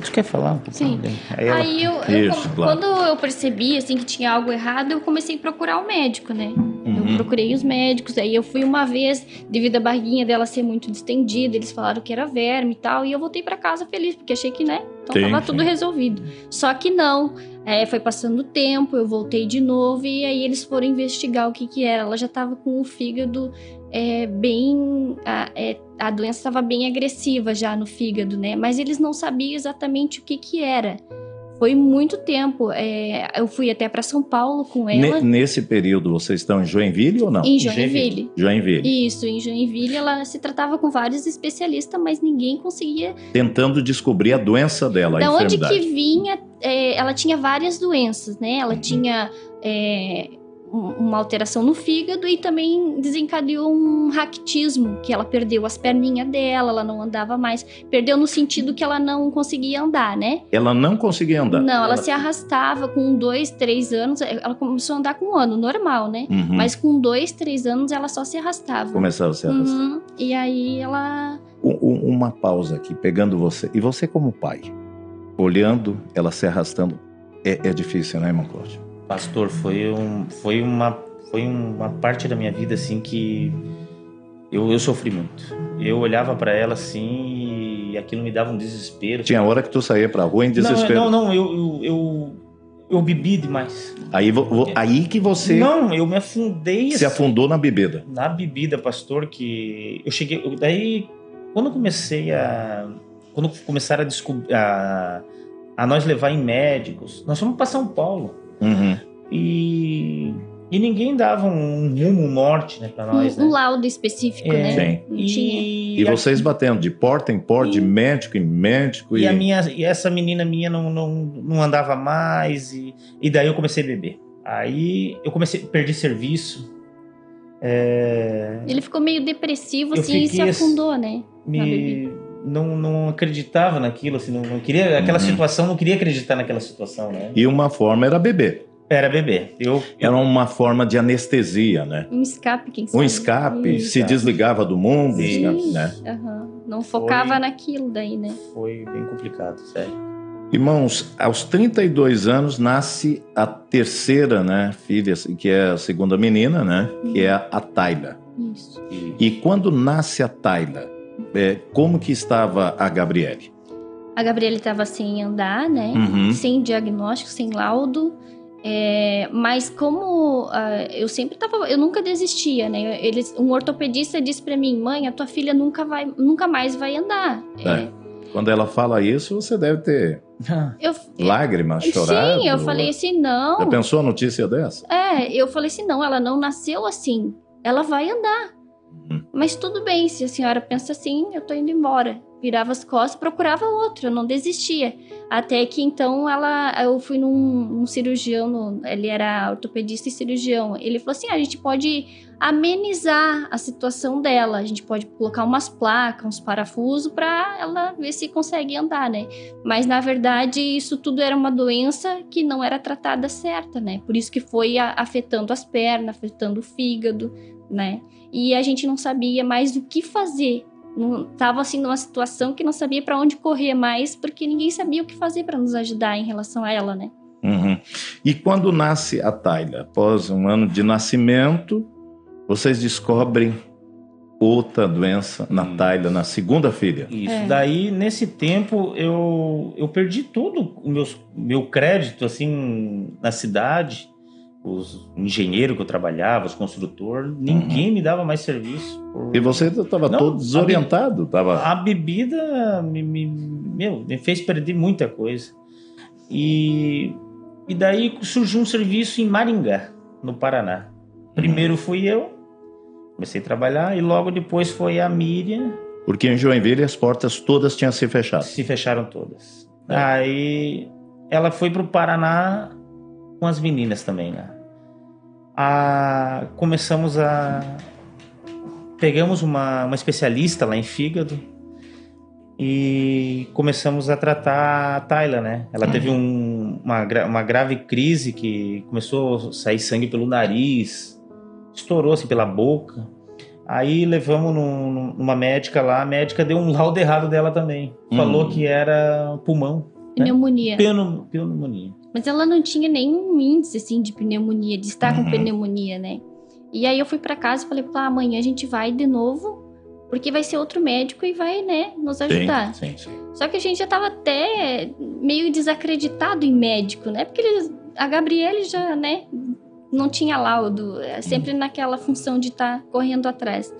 tu quer falar? um pouco? Sim. Aí ela- Aí eu, eu Isso, com- claro. quando eu percebi assim que tinha algo errado, eu comecei a procurar o médico, né? Uhum. Eu procurei os médicos, aí eu fui uma vez, devido à barriguinha dela ser muito distendida, eles falaram que era verme e tal, e eu voltei pra casa feliz, porque achei que, né, então Sim, tava sim. tudo resolvido. Só que não, é, foi passando o tempo, eu voltei de novo, e aí eles foram investigar o que que era. Ela já tava com o fígado é, bem... A, é, a doença estava bem agressiva já no fígado, né, mas eles não sabiam exatamente o que que era. Foi muito tempo. É, eu fui até para São Paulo com ela. Ne- nesse período, vocês estão em Joinville ou não? Em Joinville. Joinville. Isso, em Joinville ela se tratava com vários especialistas, mas ninguém conseguia. Tentando descobrir a doença dela, a da onde enfermidade. que vinha? é, ela tinha várias doenças, né? Ela Uhum. tinha é, uma alteração no fígado e também desencadeou um raquitismo, que ela perdeu as perninhas dela, ela não andava mais. Perdeu no sentido que ela não conseguia andar, né? Ela não conseguia andar. Não, ela se arrastava com dois, três anos. Ela começou a andar com um ano, normal, né? Uhum. Mas com dois, três anos ela só se arrastava. Começava a se arrastar. Uhum. E aí ela. Um- um- uma pausa aqui, pegando você. E você como pai, olhando ela se arrastando, é, é difícil, né, irmão Cláudio? Pastor, foi, um, foi, uma, foi uma parte da minha vida assim que eu, eu sofri muito. Eu olhava pra ela assim e aquilo me dava um desespero. Tinha hora que tu saía pra rua em desespero. Não, não, não eu, eu, eu, eu bebi demais. Aí, vo- aí que você Não, eu me afundei se assim, afundou na bebida. na bebida, pastor, que eu cheguei. eu- Daí, quando eu comecei a. Quando começaram a descobrir. A, a nós levar em médicos, nós fomos para São Paulo. Uhum. E. E ninguém dava um rumo, um norte, né, pra nós, um, um né? laudo específico, É, né? Sim. E, E vocês batendo de porta em porta, de E- médico em médico. e E, a minha e essa menina minha não, não, não andava mais e, e daí eu comecei a beber. Aí eu comecei perdi serviço. É, Ele ficou meio depressivo, Eu assim, e se afundou, né? Na me bebida. Não, não acreditava naquilo, assim, não, não queria aquela Uhum. situação, não queria acreditar naquela situação, né? e uma forma era beber. Era beber. Eu Era uma forma de anestesia, né? Um escape, quem Um sabe. escape, Isso. se desligava do mundo, Sim. escape, né? Aham. Não focava Foi- naquilo daí, né? foi bem complicado, sério. Irmãos, aos 32 anos nasce a terceira, né, filha, que é a segunda menina, né, que é a Tayla. Isso. E E quando nasce a Tayla, é, como que estava a Gabriele? A Gabriela estava sem andar, né? Uhum. Sem diagnóstico, sem laudo. É, mas como ah, eu sempre tava, eu nunca desistia, né? Eles, um ortopedista disse para mim, mãe, a tua filha nunca vai, nunca mais vai andar. É. Quando ela fala isso, você deve ter Eu, lágrimas, chorado. sim, eu falei assim, não. Já pensou a notícia dessa? É, eu falei assim, não, ela não nasceu assim. Ela vai andar. Mas tudo bem, se a senhora pensa assim, eu tô indo embora. Virava as costas, procurava outro, eu não desistia. Até que então ela, eu fui num, cirurgião, no- ele era ortopedista e cirurgião. Ele falou assim: "Ah, a gente pode amenizar a situação dela, a gente pode colocar umas placas, uns parafusos para ela ver se consegue andar, né? Mas na verdade isso tudo era uma doença que não era tratada certa, né? Por isso que foi afetando as pernas, afetando o fígado, né? E a gente não sabia mais o que fazer. Não, tava assim numa situação que não sabia para onde correr mais, porque ninguém sabia o que fazer para nos ajudar em relação a ela, né? Uhum. E quando nasce a Tayla, após um ano de nascimento, vocês descobrem outra doença na Hum. Tayla, na segunda filha. Isso. É. Daí, nesse tempo, eu, eu perdi todo o meu, meu crédito, assim, na cidade. Os engenheiros que eu trabalhava, os construtores, ninguém me dava mais serviço. por- E você estava todo desorientado, tava. A bebida me, me- meu, me fez perder muita coisa. E, e daí surgiu um serviço em Maringá, no Paraná. Primeiro fui eu, comecei a trabalhar, e logo depois foi a Miriam, Porque em Joinville as portas todas tinham se fechado. se fecharam todas. É. Aí ela foi pro Paraná com as meninas também, né? Ah, começamos a. Pegamos uma, uma especialista lá em fígado e começamos a tratar a Tayla, né? Ela teve um- uma, uma grave crise que começou a sair sangue pelo nariz, estourou assim pela boca. Aí levamos num- num- numa médica lá, a médica deu um laudo errado dela também. Falou Hum. que era pulmão, Pneumonia. pneumo- pneumonia. Mas ela não tinha nenhum índice assim de pneumonia, de estar Uhum. com pneumonia, né? E aí eu fui pra casa e falei, pá, amanhã a gente vai de novo, porque vai ser outro médico e vai, né, nos ajudar. Sim, sim, sim. Só que a gente já tava até meio desacreditado em médico, né? Porque eles, a Gabriele já, né, não tinha laudo, é sempre naquela função de estar correndo atrás.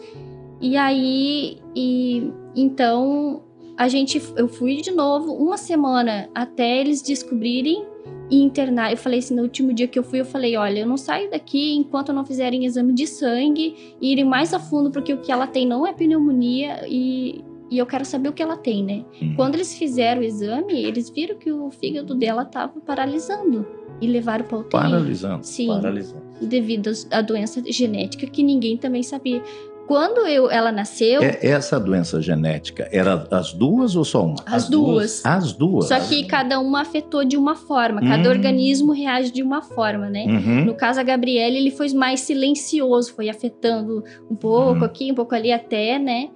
E aí, e então a gente, eu fui de novo uma semana até eles descobrirem e internar. Eu falei assim, no último dia que eu fui, eu falei, olha, eu não saio daqui enquanto não fizerem exame de sangue e irem mais a fundo, porque o que ela tem não é pneumonia e, e eu quero saber o que ela tem, né? Uhum. Quando eles fizeram o exame, eles viram que o fígado dela estava paralisando e levaram para UTI. Paralisando. Sim, Paralisado. devido à doença genética que ninguém também sabia. Quando eu, ela nasceu, É, essa doença genética, era as duas ou só uma? as duas. As duas. Só que cada uma afetou de uma forma, cada Hum. organismo reage de uma forma, né? Uhum. No caso, a Gabriele, ele foi mais silencioso, foi afetando um pouco Uhum. aqui, um pouco ali, até, né?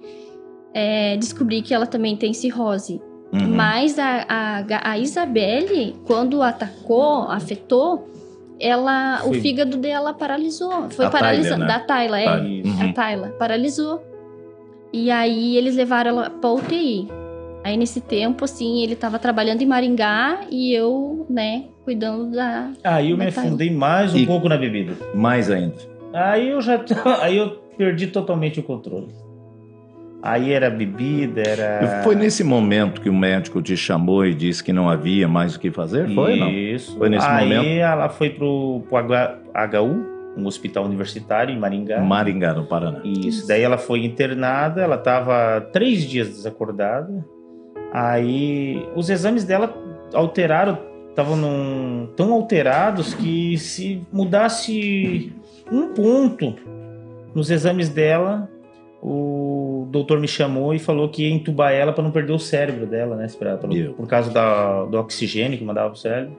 é, descobrir que ela também tem cirrose. Uhum. Mas a, a, a Isabelle, quando atacou, afetou, ela, o Foi. fígado dela paralisou. Foi paralisando. Né? Da Tayla, é. Uhum. A Tayla paralisou. E aí eles levaram ela pra UTI. Aí nesse tempo, assim, ele tava trabalhando em Maringá e eu, né, cuidando da. Aí eu me tá aí. afundei mais um E- pouco na bebida. Mais ainda. Aí eu já. Aí eu perdi totalmente o controle. Aí era bebida, era. Foi nesse momento que o médico te chamou e disse que não havia mais o que fazer? Foi, não? Isso. Foi nesse aí momento? ela foi pro, pro HU, um hospital universitário em Maringá. Maringá, no Paraná. Isso. Daí ela foi internada, ela tava três dias desacordada. Aí os exames dela alteraram, estavam num- tão alterados que se mudasse um ponto nos exames dela, o doutor me chamou e falou que ia entubar ela para não perder o cérebro dela, né? pra- pelo- Meu. por causa da- do oxigênio que mandava pro cérebro.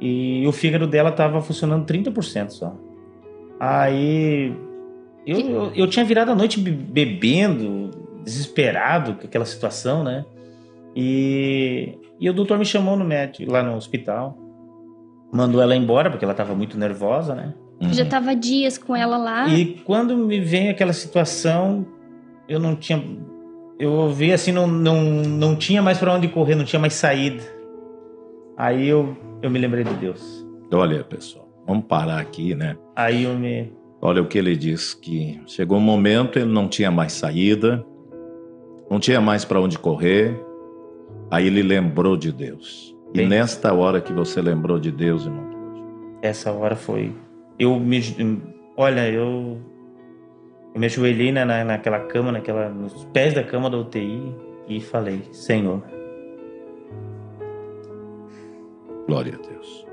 E o fígado dela tava funcionando 30% só. Aí eu, eu, eu tinha virado a noite be- bebendo, desesperado com aquela situação, né? E, e o doutor me chamou no médico, lá no hospital. Mandou ela embora, porque ela tava muito nervosa, né? Uhum. Já tava dias com ela lá. E quando me vem aquela situação, eu não tinha. Eu vi assim, não, não, não tinha mais para onde correr, não tinha mais saída. Aí eu, eu me lembrei de Deus. Olha, pessoal, vamos parar aqui, né? Aí eu me. Olha o que ele diz, que chegou um momento, ele não tinha mais saída, não tinha mais para onde correr, aí ele lembrou de Deus. E Bem- nesta hora que você lembrou de Deus, irmão, Essa hora foi. Eu me. Olha, eu. Eu me ajoelhei na, na- naquela cama, naquela, nos pés da cama da UTI e falei: Senhor, glória a Deus.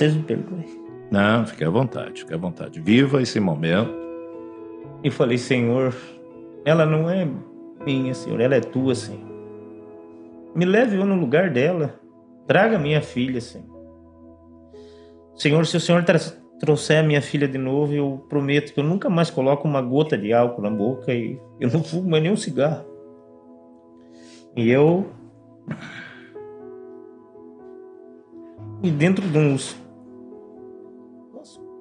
vocês me perdoem. Não, fique à vontade, fique à vontade. Viva esse momento. E falei: Senhor, ela não é minha, Senhor, ela é tua, Senhor. Me leve eu no lugar dela. Traga minha filha, Senhor. Senhor, se o Senhor trouxer a minha filha de novo, eu prometo que eu nunca mais coloco uma gota de álcool na boca e eu não fumo mais nem um cigarro. E eu. E dentro de uns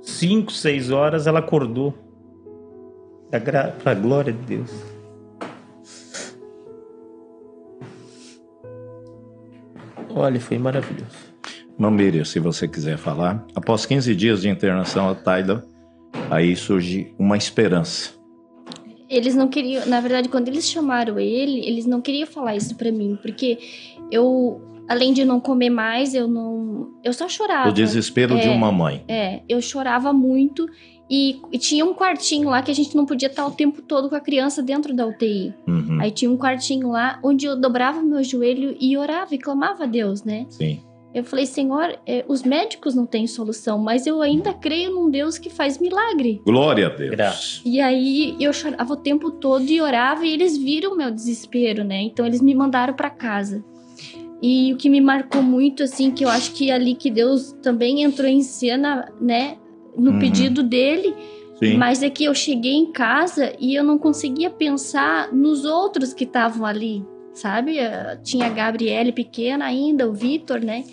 5, 6 horas ela acordou. Pra, gra... pra glória de Deus. Olha, foi maravilhoso. Miriam, se você quiser falar. Após 15 dias de internação a Tyler, aí surge uma esperança. Eles não queriam, na verdade, quando eles chamaram ele, eles não queriam falar isso pra mim, porque eu, além de não comer mais, eu não, eu só chorava. O desespero de É. uma mãe. É, eu chorava muito e, e tinha um quartinho lá que a gente não podia estar o tempo todo com a criança dentro da UTI. Uhum, Aí tinha um quartinho lá onde eu dobrava meu joelho e orava e clamava a Deus, né? Sim. Eu falei, Senhor, é, os médicos não têm solução, mas eu ainda creio num Deus que faz milagre. Glória a Deus. Graças. E aí eu chorava o tempo todo e orava e eles viram meu desespero, né? Então eles me mandaram pra casa. E o que me marcou muito, assim, que eu acho que ali que Deus também entrou em cena, né? No Uhum. pedido dele, Sim. mas é que eu cheguei em casa e eu não conseguia pensar nos outros que estavam ali, sabe? Eh, Tinha a Gabriele pequena ainda, o Vitor, né?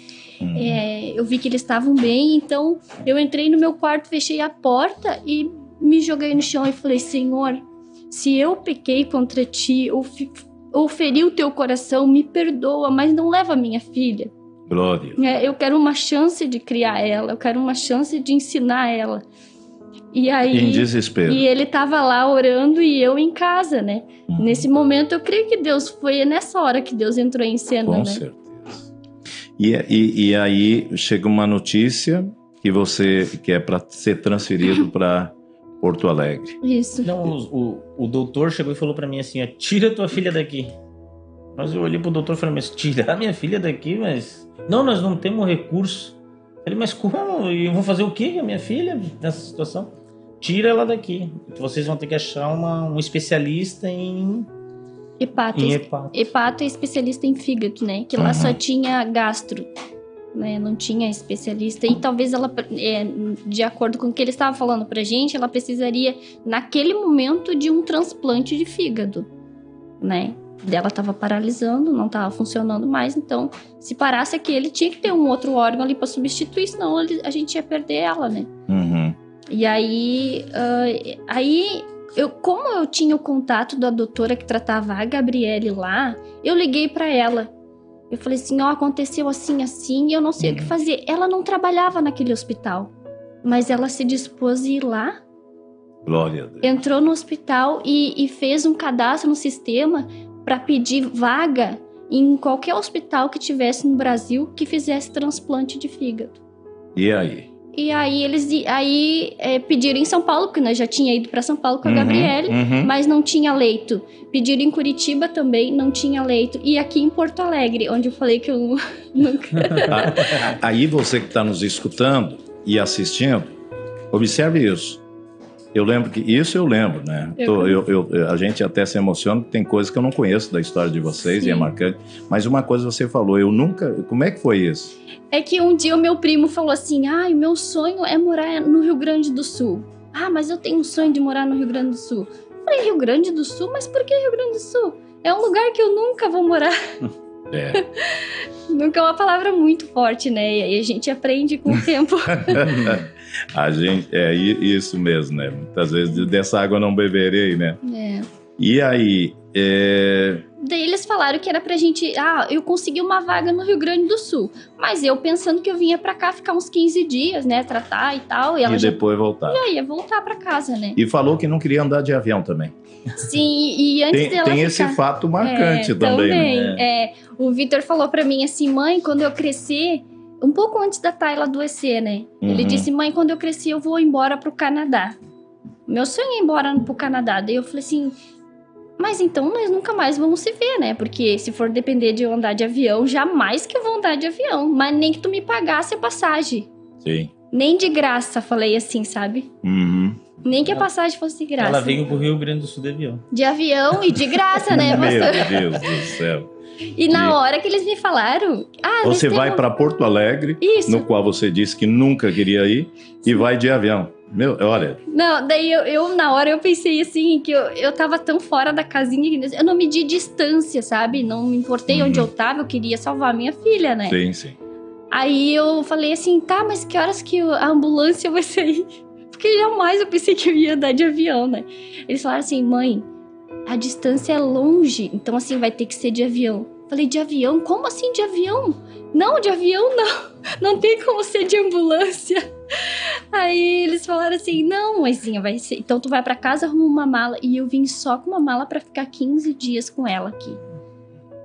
Uhum. É, eu vi que eles estavam bem, então eu entrei no meu quarto, fechei a porta e me joguei no chão e falei: Senhor, se eu pequei contra ti ou, ou feri o teu coração, me perdoa, mas não leva a minha filha. Glória. É, eu quero uma chance de criar ela, eu quero uma chance de ensinar ela. E aí. Em desespero. E ele tava lá orando e eu em casa, né? Uhum. Nesse momento eu creio que Deus foi nessa hora que Deus entrou em cena, Com né? certeza. E, e, e aí chega uma notícia que você que é para ser transferido para Porto Alegre. Isso. Não, o, o, o doutor chegou e falou pra mim assim, tira tua filha daqui. Mas eu olhei pro doutor e falei, mas tirar minha filha daqui, mas... Não, nós não temos recurso. Falei, mas como? E eu vou fazer o quê com a minha filha nessa situação? Tira ela daqui. Vocês vão ter que achar uma, um especialista em, Hepato. em hepato. Hepato é especialista em fígado, né? Que lá Uhum. só tinha gastro. Né? Não tinha especialista. E talvez ela, é, de acordo com o que ele estava falando pra gente, ela precisaria, naquele momento, de um transplante de fígado. Né? Dela estava paralisando, não estava funcionando mais. Então, se parasse aquele, tinha que ter um outro órgão ali para substituir, senão ele- a gente ia perder ela, né? Uhum. E aí, ah, aí eu, como eu tinha o contato da doutora que tratava a Gabriele lá, eu liguei pra ela. Eu falei assim, ó, aconteceu assim, assim, e eu não sei o que Uhum. fazer. Ela não trabalhava naquele hospital, mas ela se dispôs a ir lá, Glória a Deus. entrou no hospital e, e fez um cadastro no sistema pra pedir vaga em qualquer hospital que tivesse no Brasil que fizesse transplante de fígado. E aí? E aí eles aí é, pediram em São Paulo, porque nós já tinha ido para São Paulo com a Uhum, Gabriele, uhum. mas não tinha leito. Pediram em Curitiba também, não tinha leito. E aqui em Porto Alegre, onde eu falei que eu nunca. A- Aí você que está nos escutando e assistindo, observe isso. Eu lembro que isso eu lembro, né? Eu eu- eu- a gente até se emociona, tem coisas que eu não conheço da história de vocês e é Sim. marcante. Mas uma coisa você falou, eu nunca. Como é que foi isso? É que um dia o meu primo falou assim: ai, o meu sonho é morar no Rio Grande do Sul. Ah, mas eu tenho um sonho de morar no Rio Grande do Sul. Eu falei, Rio Grande do Sul? Mas por que Rio Grande do Sul? É um lugar que eu nunca vou morar. É. Nunca é uma palavra muito forte, né? E aí a gente aprende com o tempo. a gente é isso mesmo, né? Muitas vezes dessa água não beberei, né? é. E aí, é, Daí eles falaram que era pra gente. Ah, eu consegui uma vaga no Rio Grande do Sul. Mas eu pensando que eu vinha pra cá ficar uns 15 dias, né? Tratar e tal. E e já depois voltar. já ia voltar pra casa, né? E falou que não queria andar de avião também. Sim, e antes Tem, dela tem ficar... esse fato marcante É, também, né? também. É, o Vitor falou pra mim assim, mãe, quando eu crescer, um pouco antes da Tayla adoecer, né? Ele Uhum. disse, mãe, quando eu crescer, eu vou embora pro Canadá. Meu sonho é ir embora pro Canadá. Daí eu falei assim, mas então nós nunca mais vamos se ver, né? Porque se for depender de eu andar de avião, jamais que eu vou andar de avião. Mas nem que tu me pagasse a passagem. Sim. Nem de graça, falei assim, sabe? Uhum. Nem que a passagem fosse de graça. Ela veio pro Rio Grande do Sul de avião. De avião e de graça, né? Meu pastor? Deus do céu. E na hora que eles me falaram. Ah, Você vai um- para Porto Alegre, Isso. no qual você disse que nunca queria ir, e vai de avião. Meu, olha, Não, daí eu, eu, na hora eu pensei assim, que eu, eu tava tão fora da casinha que eu não medi distância, sabe? Não me importei Uhum. onde eu tava, eu queria salvar minha filha, né? sim, sim. Aí eu falei assim, tá, mas que horas que a ambulância vai sair? Porque jamais eu pensei que eu ia andar de avião, né? Eles falaram assim, mãe, a distância é longe, então assim vai ter que ser de avião. Falei, de avião? Como assim de avião? Não, de avião não. Não tem como ser de ambulância. Aí eles falaram assim, não, mãezinha, vai ser. Então tu vai pra casa, arruma uma mala. E eu vim só com uma mala pra ficar 15 dias com ela aqui.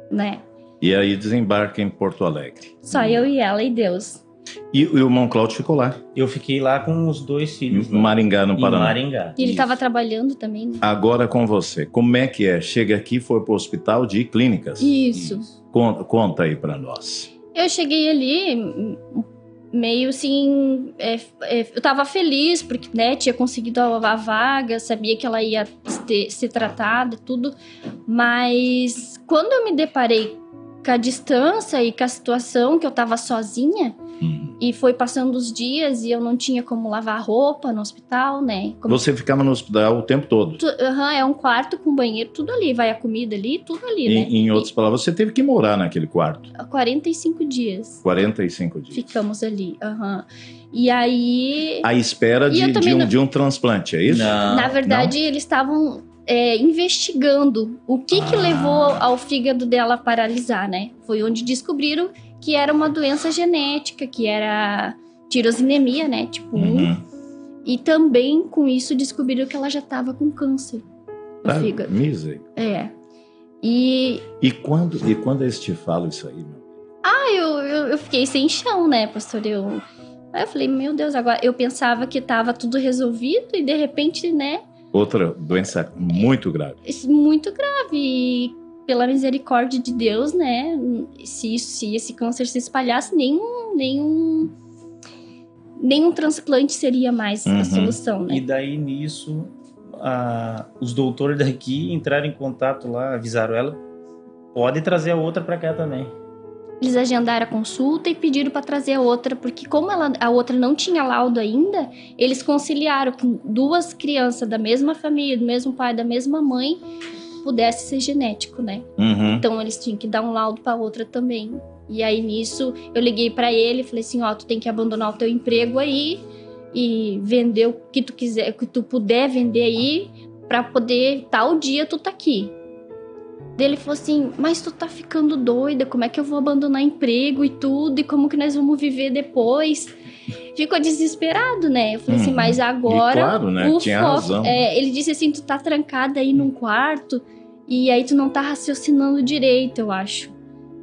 Né? E aí desembarca em Porto Alegre. Só eu e ela e Deus. E, e o irmão Cláudio ficou lá, Eu fiquei lá com os dois filhos. em lá, Maringá, no em Paraná. Maringá. E ele Isso. tava trabalhando também, né? Agora com você, como é que é? Chega aqui, foi pro hospital de clínicas. Isso. Conta, conta aí para nós. Eu cheguei ali hum, meio assim. é, é, eu tava feliz porque, né, tinha conseguido a, a vaga, sabia que ela ia ter- ser tratada e tudo. Mas quando eu me deparei com a distância e com a situação que eu tava sozinha, Hum. e foi passando os dias e eu não tinha como lavar roupa no hospital, né? Como Você ficava no hospital o tempo todo. tu- aham, é um quarto com banheiro, tudo ali, vai a comida ali, tudo ali, né? Em, outras palavras, você teve que morar naquele quarto. E 45 dias 45 dias. ficamos ali. aham. E aí, À espera E de, de um, não- de um transplante, é isso? Não, na verdade, eles estavam é, investigando o que que Ah. levou ao fígado dela paralisar, né? Foi onde descobriram que era uma doença genética, que era tirosinemia, né? Tipo 1. Uhum. E também com isso descobriram que ela já estava com câncer no Tá? fígado. Miser. É. E E quando, e quando eles te falam isso aí, meu? ah, eu, eu, eu fiquei sem chão, né, pastor? Eu, aí eu falei, meu Deus, agora eu pensava que estava tudo resolvido e de repente, né, Outra doença muito grave. isso é muito grave. E pela misericórdia de Deus, né, se, se esse câncer se espalhasse, nenhum, nenhum, nenhum transplante seria mais Uhum. a solução, E né? daí nisso, a- os doutores daqui entraram em contato lá, avisaram ela, pode trazer a outra pra cá também. Eles agendaram a consulta e pediram para trazer a outra, porque como ela, a outra não tinha laudo ainda, eles conciliaram com duas crianças da mesma família, do mesmo pai, da mesma mãe, pudesse ser genético, né? Uhum. Então eles tinham que dar um laudo para outra também. E aí nisso eu liguei para ele e falei assim, ó, tu tem que abandonar o teu emprego aí e vender o que tu quiser, o que tu puder vender aí para poder tal dia tu tá aqui. Daí ele falou assim, mas tu tá ficando doida, como é que eu vou abandonar emprego e tudo e como que nós vamos viver depois? Ficou desesperado, né? Eu falei assim, Uhum. mas agora claro, né? o Tinha foco- razão. é, ele disse assim, tu tá trancada aí num quarto e aí tu não tá raciocinando direito, eu acho.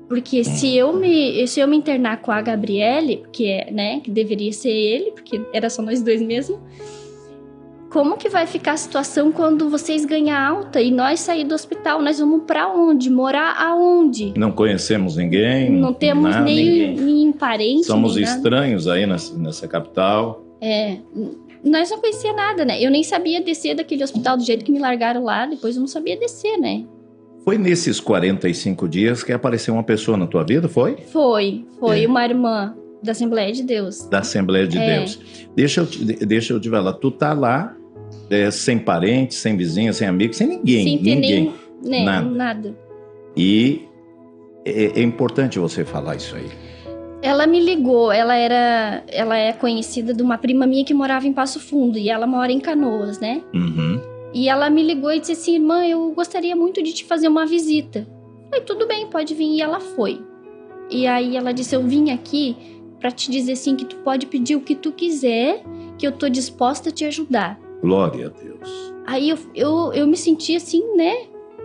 Porque se eu me se eu me internar com a Gabriele, que é, né, que deveria ser ele, porque era só nós dois mesmo. Como que vai ficar a situação quando vocês ganhar alta e nós sair do hospital? Nós vamos pra onde? Morar aonde? Não conhecemos ninguém. Não temos nada. nem, ninguém. nem parente, Somos estranhos aí nessa, nessa capital. É, nós não conhecia nada, né? Eu nem sabia descer daquele hospital do jeito que me largaram lá, depois eu não sabia descer, né? Foi nesses 45 dias que apareceu uma pessoa na tua vida, foi? Foi, foi É. uma irmã da Assembleia de Deus. Da Assembleia de É. Deus. Deixa eu, te, deixa eu te falar, tu tá lá é, sem parentes, sem vizinhos, sem amigos, sem ninguém. sem ter ninguém. nem né, Nada. nada. E é, é importante você falar isso aí. Ela me ligou, ela era, ela é conhecida de uma prima minha que morava em Passo Fundo e ela mora em Canoas, né? Uhum. E ela me ligou e disse assim: "Irmã, eu gostaria muito de te fazer uma visita". Falei: "Tudo bem, pode vir". E ela foi. E aí ela disse: "Eu vim aqui pra te dizer assim que tu pode pedir o que tu quiser, que eu tô disposta a te ajudar". Glória a Deus. Aí eu, eu, eu me senti assim, né?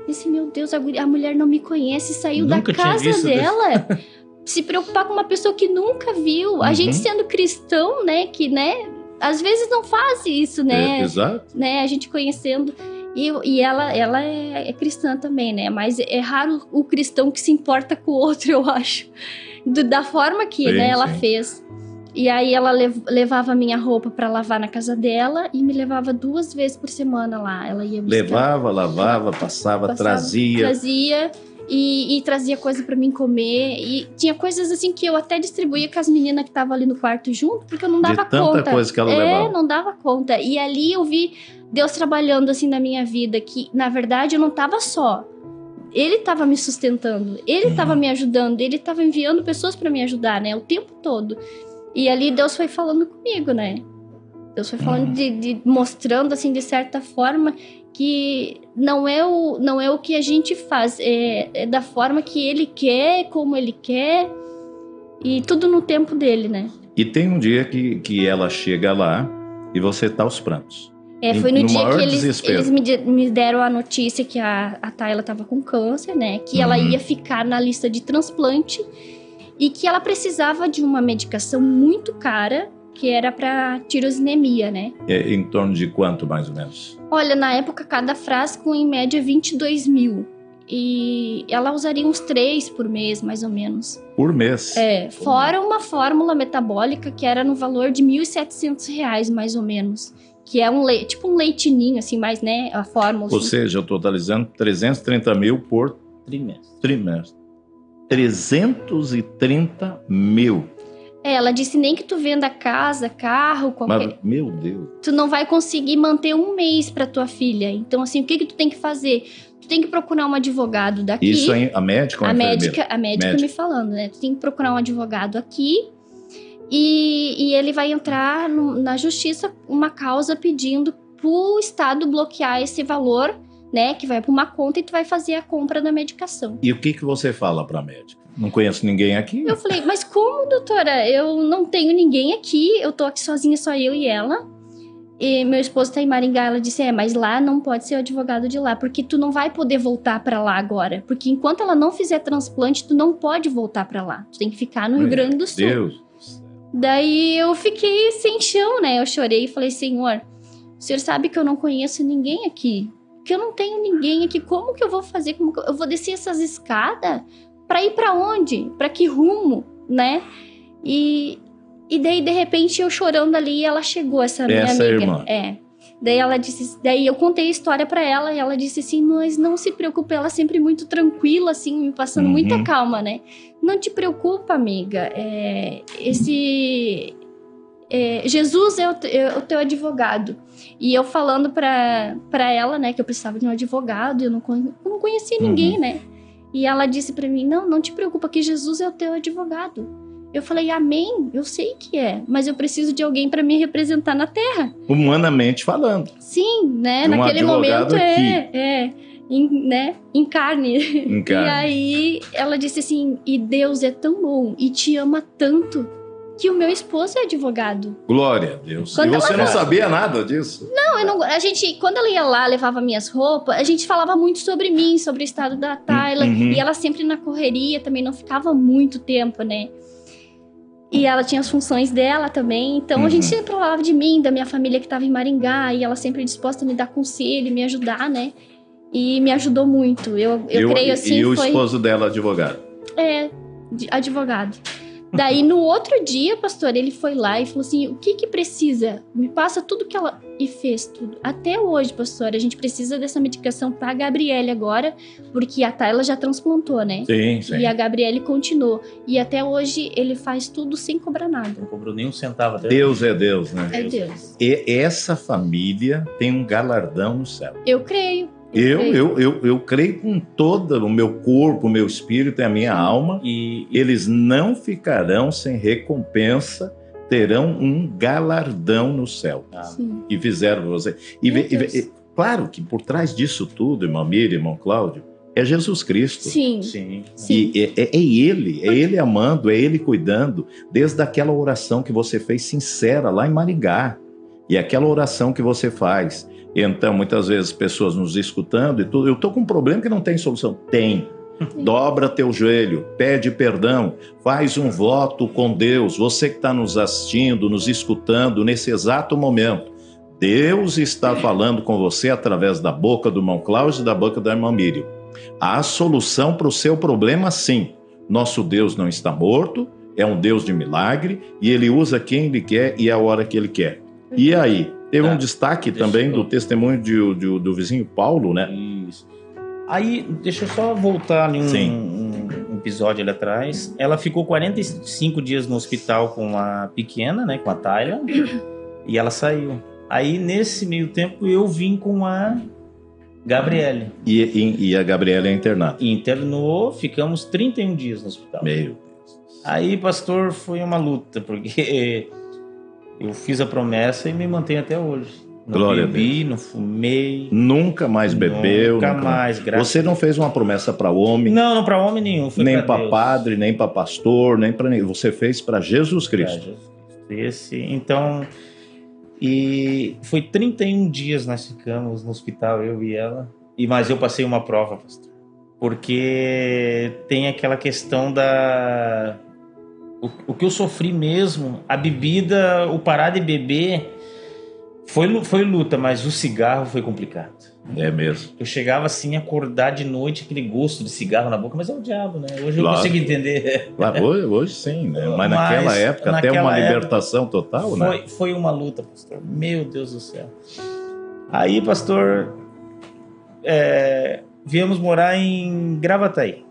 Disse, meu Deus, a, a mulher não me conhece, saiu Nunca da casa visto desse- dela. Se preocupar com uma pessoa que nunca viu. A Uhum. gente sendo cristão, né? Que, né? Às vezes não faz isso, né? É, exato. né? A gente conhecendo. E, e ela, ela é, é cristã também, né? Mas é raro o cristão que se importa com o outro, eu acho. Do- da forma que Sim, né, ela sim. fez. E aí ela lev- levava minha roupa pra lavar na casa dela e me levava duas vezes por semana lá. Ela ia buscar, Levava, lavava, passava, Passava, trazia. trazia e, e trazia coisa pra mim comer. E tinha coisas assim que eu até distribuía com as meninas que estavam ali no quarto junto, porque eu não De dava tanta conta. coisa que ela é, levava. não dava conta. E ali eu vi Deus trabalhando assim na minha vida, que na verdade eu não tava só. Ele tava me sustentando, ele Uhum. tava me ajudando, ele tava enviando pessoas pra me ajudar, né? O tempo todo. E ali Deus foi falando comigo, né? Deus foi falando Uhum. de, de- mostrando assim de certa forma que não é o não é o que a gente faz, é, é da forma que ele quer, como ele quer e tudo no tempo dele, né? E tem um dia que, que ela chega lá e você tá aos prantos. É, foi no, No dia que eles, eles me, de- me deram a notícia que a, a Tayla tava com câncer, né? Que ela Uhum. ia ficar na lista de transplante e que ela precisava de uma medicação muito cara, que era pra tirosinemia, né? É, em torno de quanto, mais ou menos? Olha, na época, cada frasco em média 22 mil. E ela usaria uns três por mês, mais ou menos. Por mês. É, fora uma fórmula metabólica que era no valor de 1.700 reais, mais ou menos. Que é um leite, tipo um leitinho, assim, mais, né? A fórmula. Ou assim. seja, eu totalizando 330 mil por Trimestre. trimestre. 330 mil. É, ela disse nem que tu venda casa, carro, qualquer. Mas, meu Deus. Tu não vai conseguir manter um mês pra tua filha. Então, assim, o que que tu tem que fazer? Tu tem que procurar um advogado daqui. Isso aí, a médica ou a, a médica, a médica Médica. me falando, né? Tu tem que procurar um advogado aqui e, e ele vai entrar no- na justiça uma causa pedindo pro Estado bloquear esse valor, né? Que vai pra uma conta e tu vai fazer a compra da medicação. E o que, que você fala pra médica? Não conheço ninguém aqui? Eu falei, mas como, doutora? Eu não tenho ninguém aqui, eu tô aqui sozinha, só eu e ela. E meu esposo tá em Maringá, ela disse: "É, mas lá não pode ser o advogado de lá, porque tu não vai poder voltar para lá agora, porque enquanto ela não fizer transplante, tu não pode voltar para lá. Tu tem que ficar no Rio Grande do Sul". Deus. Daí eu fiquei sem chão, né? Eu chorei e falei: "Senhor, o senhor sabe que eu não conheço ninguém aqui, que eu não tenho ninguém aqui. Como que eu vou fazer? Como eu, eu vou descer essas escadas para ir para onde? Para que rumo, né?" E e daí, de repente, eu chorando ali, ela chegou, essa minha Essa amiga. irmã. É. Daí ela disse, daí eu contei a história pra ela e ela disse assim, mas não se preocupe, ela sempre muito tranquila, assim, me passando Uhum. muita calma, né? Não te preocupa, amiga. É, esse é, Jesus é o, é o teu advogado. E eu falando pra, pra ela, né, que eu precisava de um advogado, eu não, eu não conhecia Uhum. ninguém, né? E ela disse pra mim, não, não te preocupa, que Jesus é o teu advogado. Eu falei, amém, eu sei que é, mas eu preciso de alguém pra me representar na terra. Humanamente falando. Sim, né? Um Naquele momento é, é em, né? Em carne. Em E carne. aí ela disse assim: e Deus é tão bom e te ama tanto que o meu esposo é advogado. Glória a Deus. Quando e você ela- não sabia nada disso? Não, eu não, a gente, quando ela ia lá, levava minhas roupas, a gente falava muito sobre mim, sobre o estado da Tayla. uhum. E ela sempre na correria, também não ficava muito tempo, né? E ela tinha as funções dela também. Então Uhum. a gente sempre falava de mim, da minha família que estava em Maringá. E ela sempre disposta a me dar conselho, me ajudar, né? E me ajudou muito. Eu, eu E o- creio assim, E o foi... esposo dela, advogado. É, advogado. Daí, no outro dia, pastor, ele foi lá e falou assim: o que que precisa? Me passa tudo que ela. E fez tudo. Até hoje, pastor, a gente precisa dessa medicação pra Gabriele agora, porque a Tayla já transplantou, né? Sim, sim. E a Gabriele continuou. E até hoje ele faz tudo sem cobrar nada. Não cobrou nem um centavo até. Deus é Deus, né? É Deus. E essa família tem um galardão no céu. Eu creio. Eu, creio. eu, eu, eu creio com todo o meu corpo, o meu espírito e a minha alma. E, Eles não ficarão sem recompensa, terão um galardão no céu. ah, Sim. Que fizeram você. E, e e- claro que por trás disso tudo, irmão Miriam, irmão Cláudio, é Jesus Cristo. Sim. sim. Sim. E é, é- é ele, é ele amando, é ele cuidando, desde aquela oração que você fez sincera lá em Maringá. E aquela oração que você faz. Então, muitas vezes, pessoas nos escutando e tudo, eu tô com um problema que não tem solução. Tem. Dobra teu joelho, pede perdão, faz um voto com Deus. Você que está nos assistindo, nos escutando nesse exato momento, Deus está falando com você através da boca do irmão Cláudio e da boca da irmã Miriam. Há solução para o seu problema, sim. Nosso Deus não está morto, é um Deus de milagre e ele usa quem ele quer e a hora que ele quer. E aí? Teve Tá. um destaque Deixa também eu- do testemunho de- de- do vizinho Paulo, né? Isso. Aí, deixa eu só voltar ali um, um- episódio ali atrás. Ela ficou 45 dias no hospital com a pequena, né? Com a Tyler. e ela saiu. Aí, nesse meio tempo, eu vim com a Gabriele. E, e- e a Gabriela é internada. Internou, ficamos 31 dias no hospital. Deus. Aí, pastor, foi uma luta, porque eu fiz a promessa e me mantenho até hoje. Não Glória bebi, não fumei. Nunca mais bebeu. Nunca nunca- mais, graças Você não fez uma promessa para homem, Não, não para homem nenhum. Nem pra para padre, nem para pastor, nem para ninguém. Você fez para Jesus Pra Cristo. Jesus Cristo. Esse, então, e foi 31 dias nós ficamos no hospital, eu e ela. E mas eu passei uma prova, pastor. Porque tem aquela questão da o, o que eu sofri mesmo, a bebida, o parar de beber foi foi luta, mas o cigarro foi complicado. É mesmo. Eu chegava assim, a acordar de noite, aquele gosto de cigarro na boca, mas é o diabo, né? Hoje eu Claro. consigo entender. Claro, hoje, hoje sim, né? Mas, Mas naquela época, até naquela uma época, libertação total, né? Foi, foi uma luta, pastor. Meu Deus do céu. Aí, pastor, é, viemos morar em Gravataí.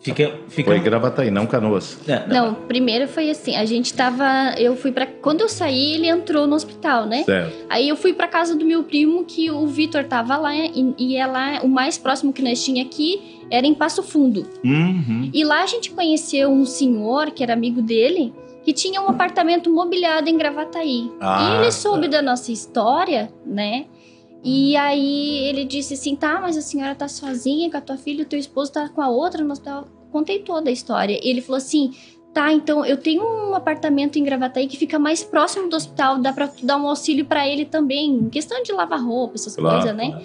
Fica, fica... Foi Gravataí, não Canoas. Não, não. Não, primeiro foi assim, a gente tava, eu fui pra, quando eu saí, ele entrou no hospital, né? Certo. Aí eu fui pra casa do meu primo, que o Vitor tava lá, e, e é lá, o mais próximo que nós tinha aqui era em Passo Fundo. Uhum. E lá a gente conheceu um senhor, que era amigo dele, que tinha um apartamento mobiliado em Gravataí. Ah, e ele soube da nossa história, né? E aí ele disse assim, tá, mas a senhora tá sozinha com a tua filha, o teu esposo tá com a outra no hospital. Contei toda a história. E ele falou assim, Tá, então eu tenho um apartamento em Gravataí que fica mais próximo do hospital, dá pra dar um auxílio pra ele também, questão de lavar roupa, essas Claro, coisas, né?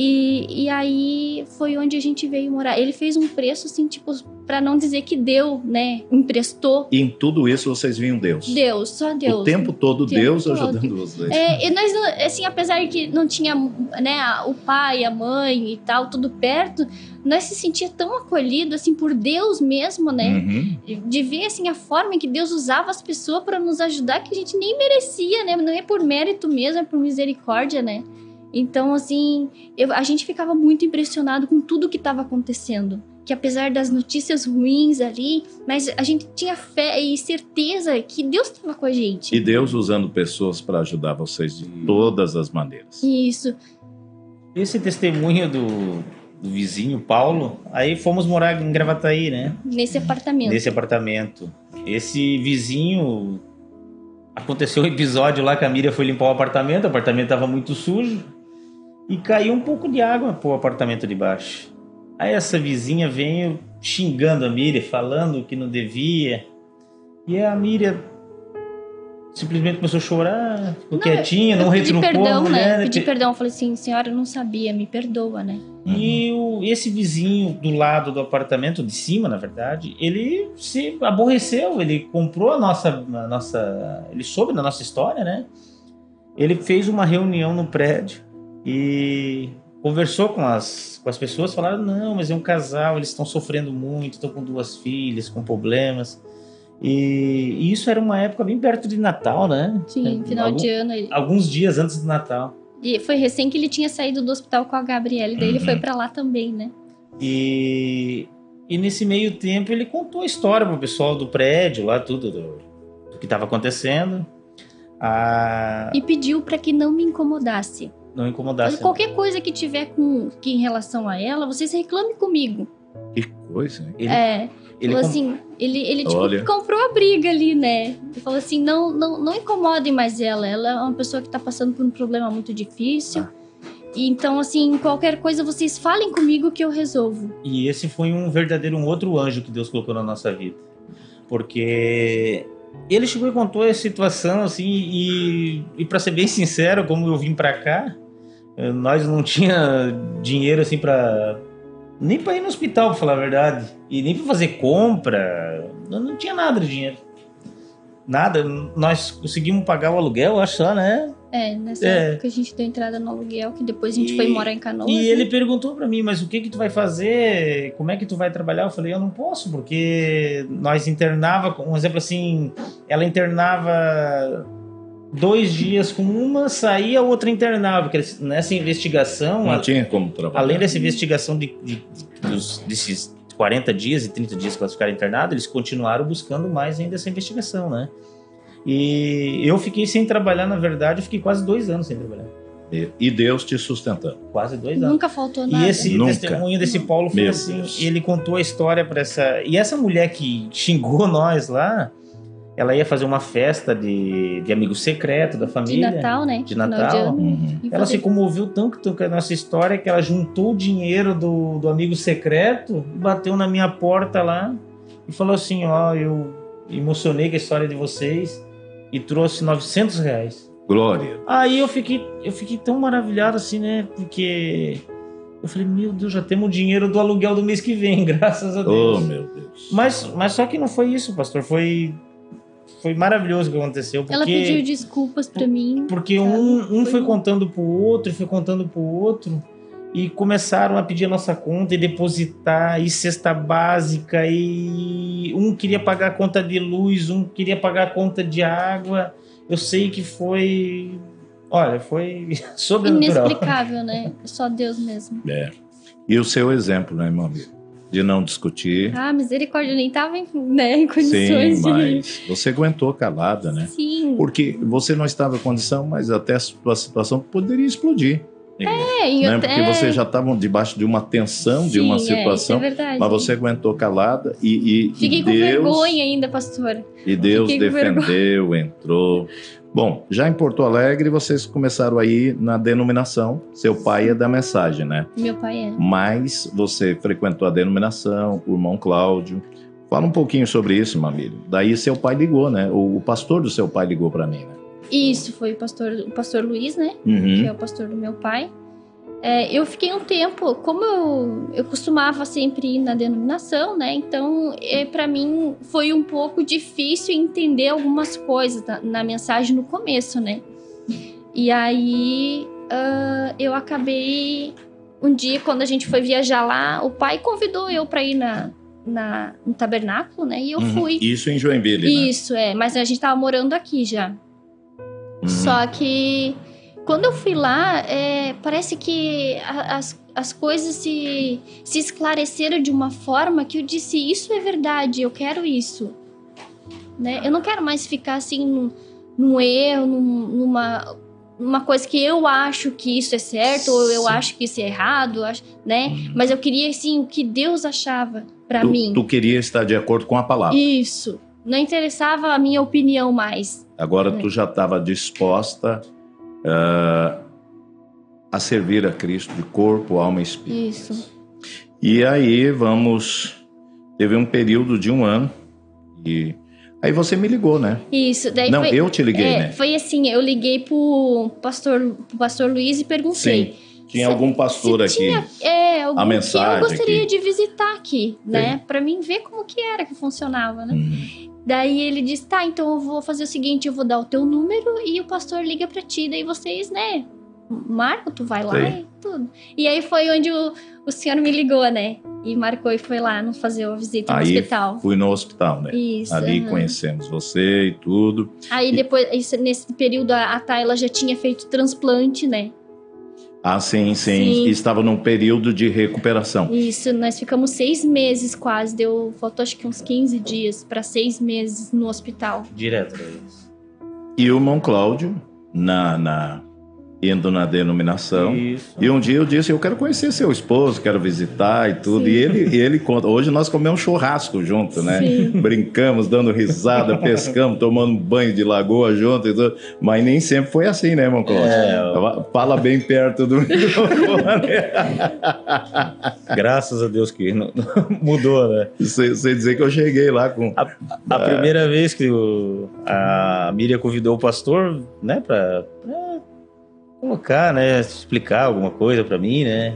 E, e aí foi onde a gente veio morar. Ele fez um preço assim, tipo, pra não dizer que deu, né? Emprestou. E em tudo isso vocês viam Deus. Deus, só Deus. O tempo todo O tempo Deus todo. ajudando vocês. É, e nós, assim, apesar que não tinha, né, o pai, a mãe e tal, tudo perto, nós se sentia tão acolhido, assim, por Deus mesmo, né? Uhum. De ver, assim, a forma em que Deus usava as pessoas para nos ajudar, que a gente nem merecia, né? Não é por mérito mesmo, é por misericórdia, né? Então, assim, eu- a gente ficava muito impressionado com tudo que estava acontecendo. Que apesar das notícias ruins ali, mas a gente tinha fé e certeza que Deus estava com a gente. E Deus usando pessoas para ajudar vocês de todas as maneiras. Isso. Esse testemunho do, do vizinho Paulo, aí fomos morar em Gravataí, né? Nesse apartamento. Nesse apartamento. Esse vizinho. Aconteceu um episódio lá que a Miriam foi limpar o apartamento, o apartamento estava muito sujo e caiu um pouco de água pro apartamento de baixo. Aí essa vizinha veio xingando a Miriam, falando que não devia. E a Miriam simplesmente começou a chorar, ficou Não, quietinha, não eu pedi retrucou perdão, mulher. né? Pedi perdão, falei assim, senhora, eu não sabia, me perdoa, né? E o, esse vizinho do lado do apartamento, de cima, na verdade, ele se aborreceu, ele comprou a nossa, a nossa. Ele soube da nossa história, né? Ele fez uma reunião no prédio e conversou com as, com as pessoas, falaram: não, mas é um casal, eles estão sofrendo muito, estão com duas filhas, com problemas. E, e isso era uma época bem perto de Natal, né? Sim, final Algum- de ano. ele- Alguns dias antes do Natal. E foi recém que ele tinha saído do hospital com a Gabriele, daí ele Uhum. foi pra lá também, né? E, e nesse meio tempo ele contou a história pro pessoal do prédio, lá tudo do, do que estava acontecendo. Ah, E pediu pra que não me incomodasse. Não incomodasse. Qualquer coisa que tiver com que em relação a ela, vocês reclamem comigo. Que coisa, hein? Ele, é, ele falou assim, ele, ele tipo, Olha. comprou a briga ali, né? Ele falou assim, não, não, não incomodem mais ela. Ela é uma pessoa que tá passando por um problema muito difícil. Ah. E Então, assim, qualquer coisa vocês falem comigo que eu resolvo. E esse foi um verdadeiro um outro anjo que Deus colocou na nossa vida. Porque ele chegou e contou a situação assim e, e para ser bem sincero, como eu vim para cá, eh, nós não tinha dinheiro assim para nem para ir no hospital, para falar a verdade, e nem para fazer compra, não, não tinha nada de dinheiro. Nada, nós conseguimos pagar o aluguel, acho só, né? É, nessa É. época a gente deu entrada no aluguel, que depois a gente E- foi morar em Canoas. E né? ele perguntou pra mim, mas o que que tu vai fazer? Como é que tu vai trabalhar? Eu falei, eu não posso, porque nós internava, um exemplo assim, ela internava dois dias com uma, saía, a outra internava, porque nessa investigação, Não a- tinha como trabalhar. além dessa investigação de, de- dos- desses 40 dias e 30 dias que elas ficaram internadas, eles continuaram buscando mais ainda essa investigação, né? E eu fiquei sem trabalhar, na verdade, eu fiquei quase dois anos sem trabalhar. E- Deus te sustentando. Quase dois anos. Nunca faltou nada. E esse Nunca. testemunho desse Paulo foi Meu assim, Deus. ele contou a história para essa e essa mulher que xingou nós lá, ela ia fazer uma festa de, de amigo secreto da de família. Natal, né? De Natal. Uhum. Ela se comoveu tanto, tanto com a nossa história que ela juntou o dinheiro do, do amigo secreto, bateu na minha porta lá e falou assim, ó, eu emocionei com a história de vocês e trouxe 900 reais. Glória. Aí eu fiquei, eu fiquei tão maravilhado assim, né? Porque eu falei, meu Deus, já temos o dinheiro do aluguel do mês que vem, graças a Oh, Deus. meu Deus. mas, mas só que não foi isso, pastor. Foi, foi maravilhoso o que aconteceu. Porque, Ela pediu desculpas pra mim. porque um, um Foi foi contando pro outro, foi contando pro outro. E começaram a pedir a nossa conta e depositar, e cesta básica, e um queria pagar a conta de luz, um queria pagar a conta de água. Eu sei que foi. Olha, foi sobrenatural. Inexplicável, né? Só Deus mesmo. É. E o seu exemplo, né, irmão? amigo? De não discutir. Ah, misericórdia, eu nem tava em, né, em Sim, condições de. mas você aguentou calada, né? Sim. Porque você não estava em condição, mas até a sua situação poderia explodir. É, e né? até- Porque vocês já estavam debaixo de uma tensão, de uma Sim, é, isso é situação, verdade. mas você aguentou calada e, e, Fiquei e com Deus, vergonha ainda, pastor. E Deus Fiquei defendeu, entrou. Bom, já em Porto Alegre vocês começaram aí na denominação. Seu pai é da mensagem, né? Meu pai é. Mas você frequentou a denominação, o irmão Cláudio, Fala um pouquinho sobre isso, Mamílio. Daí seu pai ligou, né? O, o pastor do seu pai ligou para mim, né? Isso, foi o pastor, o pastor Luiz, né? Uhum. Que é o pastor do meu pai. É, eu fiquei um tempo, como eu, eu costumava sempre ir na denominação, né? Então, é, para mim foi um pouco difícil entender algumas coisas na, na mensagem no começo, né? E aí uh, eu acabei um dia quando a gente foi viajar lá, o pai convidou eu para ir na, na, no tabernáculo, né? E eu Uhum. fui. Isso em Joinville, né? Isso, é. Mas a gente tava morando aqui já. Uhum. Só que quando eu fui lá, é, parece que a- as, as coisas se, se esclareceram de uma forma que eu disse: Isso é verdade, eu quero isso. Né? Eu não quero mais ficar assim num, num erro, num- numa, numa coisa que eu acho que isso é certo, ou eu Sim. acho que isso é errado, acho- né? Mas eu queria assim o que Deus achava tu, mim. tu queria estar de acordo com a palavra. Isso. Não interessava a minha opinião mais. Agora tu já estava disposta ah, a servir a Cristo de corpo, alma e espírito. Isso. E aí vamos. Teve um período de um ano. E aí você me ligou, né? Isso. Daí Não, foi, eu te liguei, é, né? Foi assim, eu liguei pro pastor, pro pastor Luiz e perguntei. Tinha Se- algum pastor aqui. tinha, é, algum a mensagem que eu gostaria aqui. de visitar aqui, né? Pra mim ver como que era que funcionava, né? Hum. Daí ele disse: "Tá, então eu vou fazer o seguinte, eu vou dar o teu número e o pastor liga pra ti, daí vocês, né, marcam, tu vai lá Sei. e tudo". E aí foi onde o, o senhor me ligou, né? E marcou e foi lá no fazer a visita no Aí hospital. Fui no hospital, né? Isso. Ali aham. conhecemos você e tudo. Aí depois, isso- nesse período, a, a Tayla já tinha feito transplante, né? Ah, sim, sim. Sim. Estava num período de recuperação. Isso, nós ficamos seis meses quase, deu, faltou acho que uns 15 dias para seis meses no hospital. Direto. é isso. E o irmão Cláudio, na, na, indo na denominação. Isso. E um dia eu disse, eu quero conhecer seu esposo, quero visitar e tudo. Sim. E ele, e ele conta. Hoje nós comemos churrasco junto, né? Sim. Brincamos, dando risada, pescamos, tomando banho de lagoa junto e tudo. Mas nem sempre foi assim, né, irmão Cláudio? É, Fala bem perto do microfone. Graças a Deus que não- mudou, né? Você dizer que eu cheguei lá com. A primeira vez que o- a Miriam convidou o pastor, né, pra, pra colocar, né, explicar alguma coisa pra mim, né?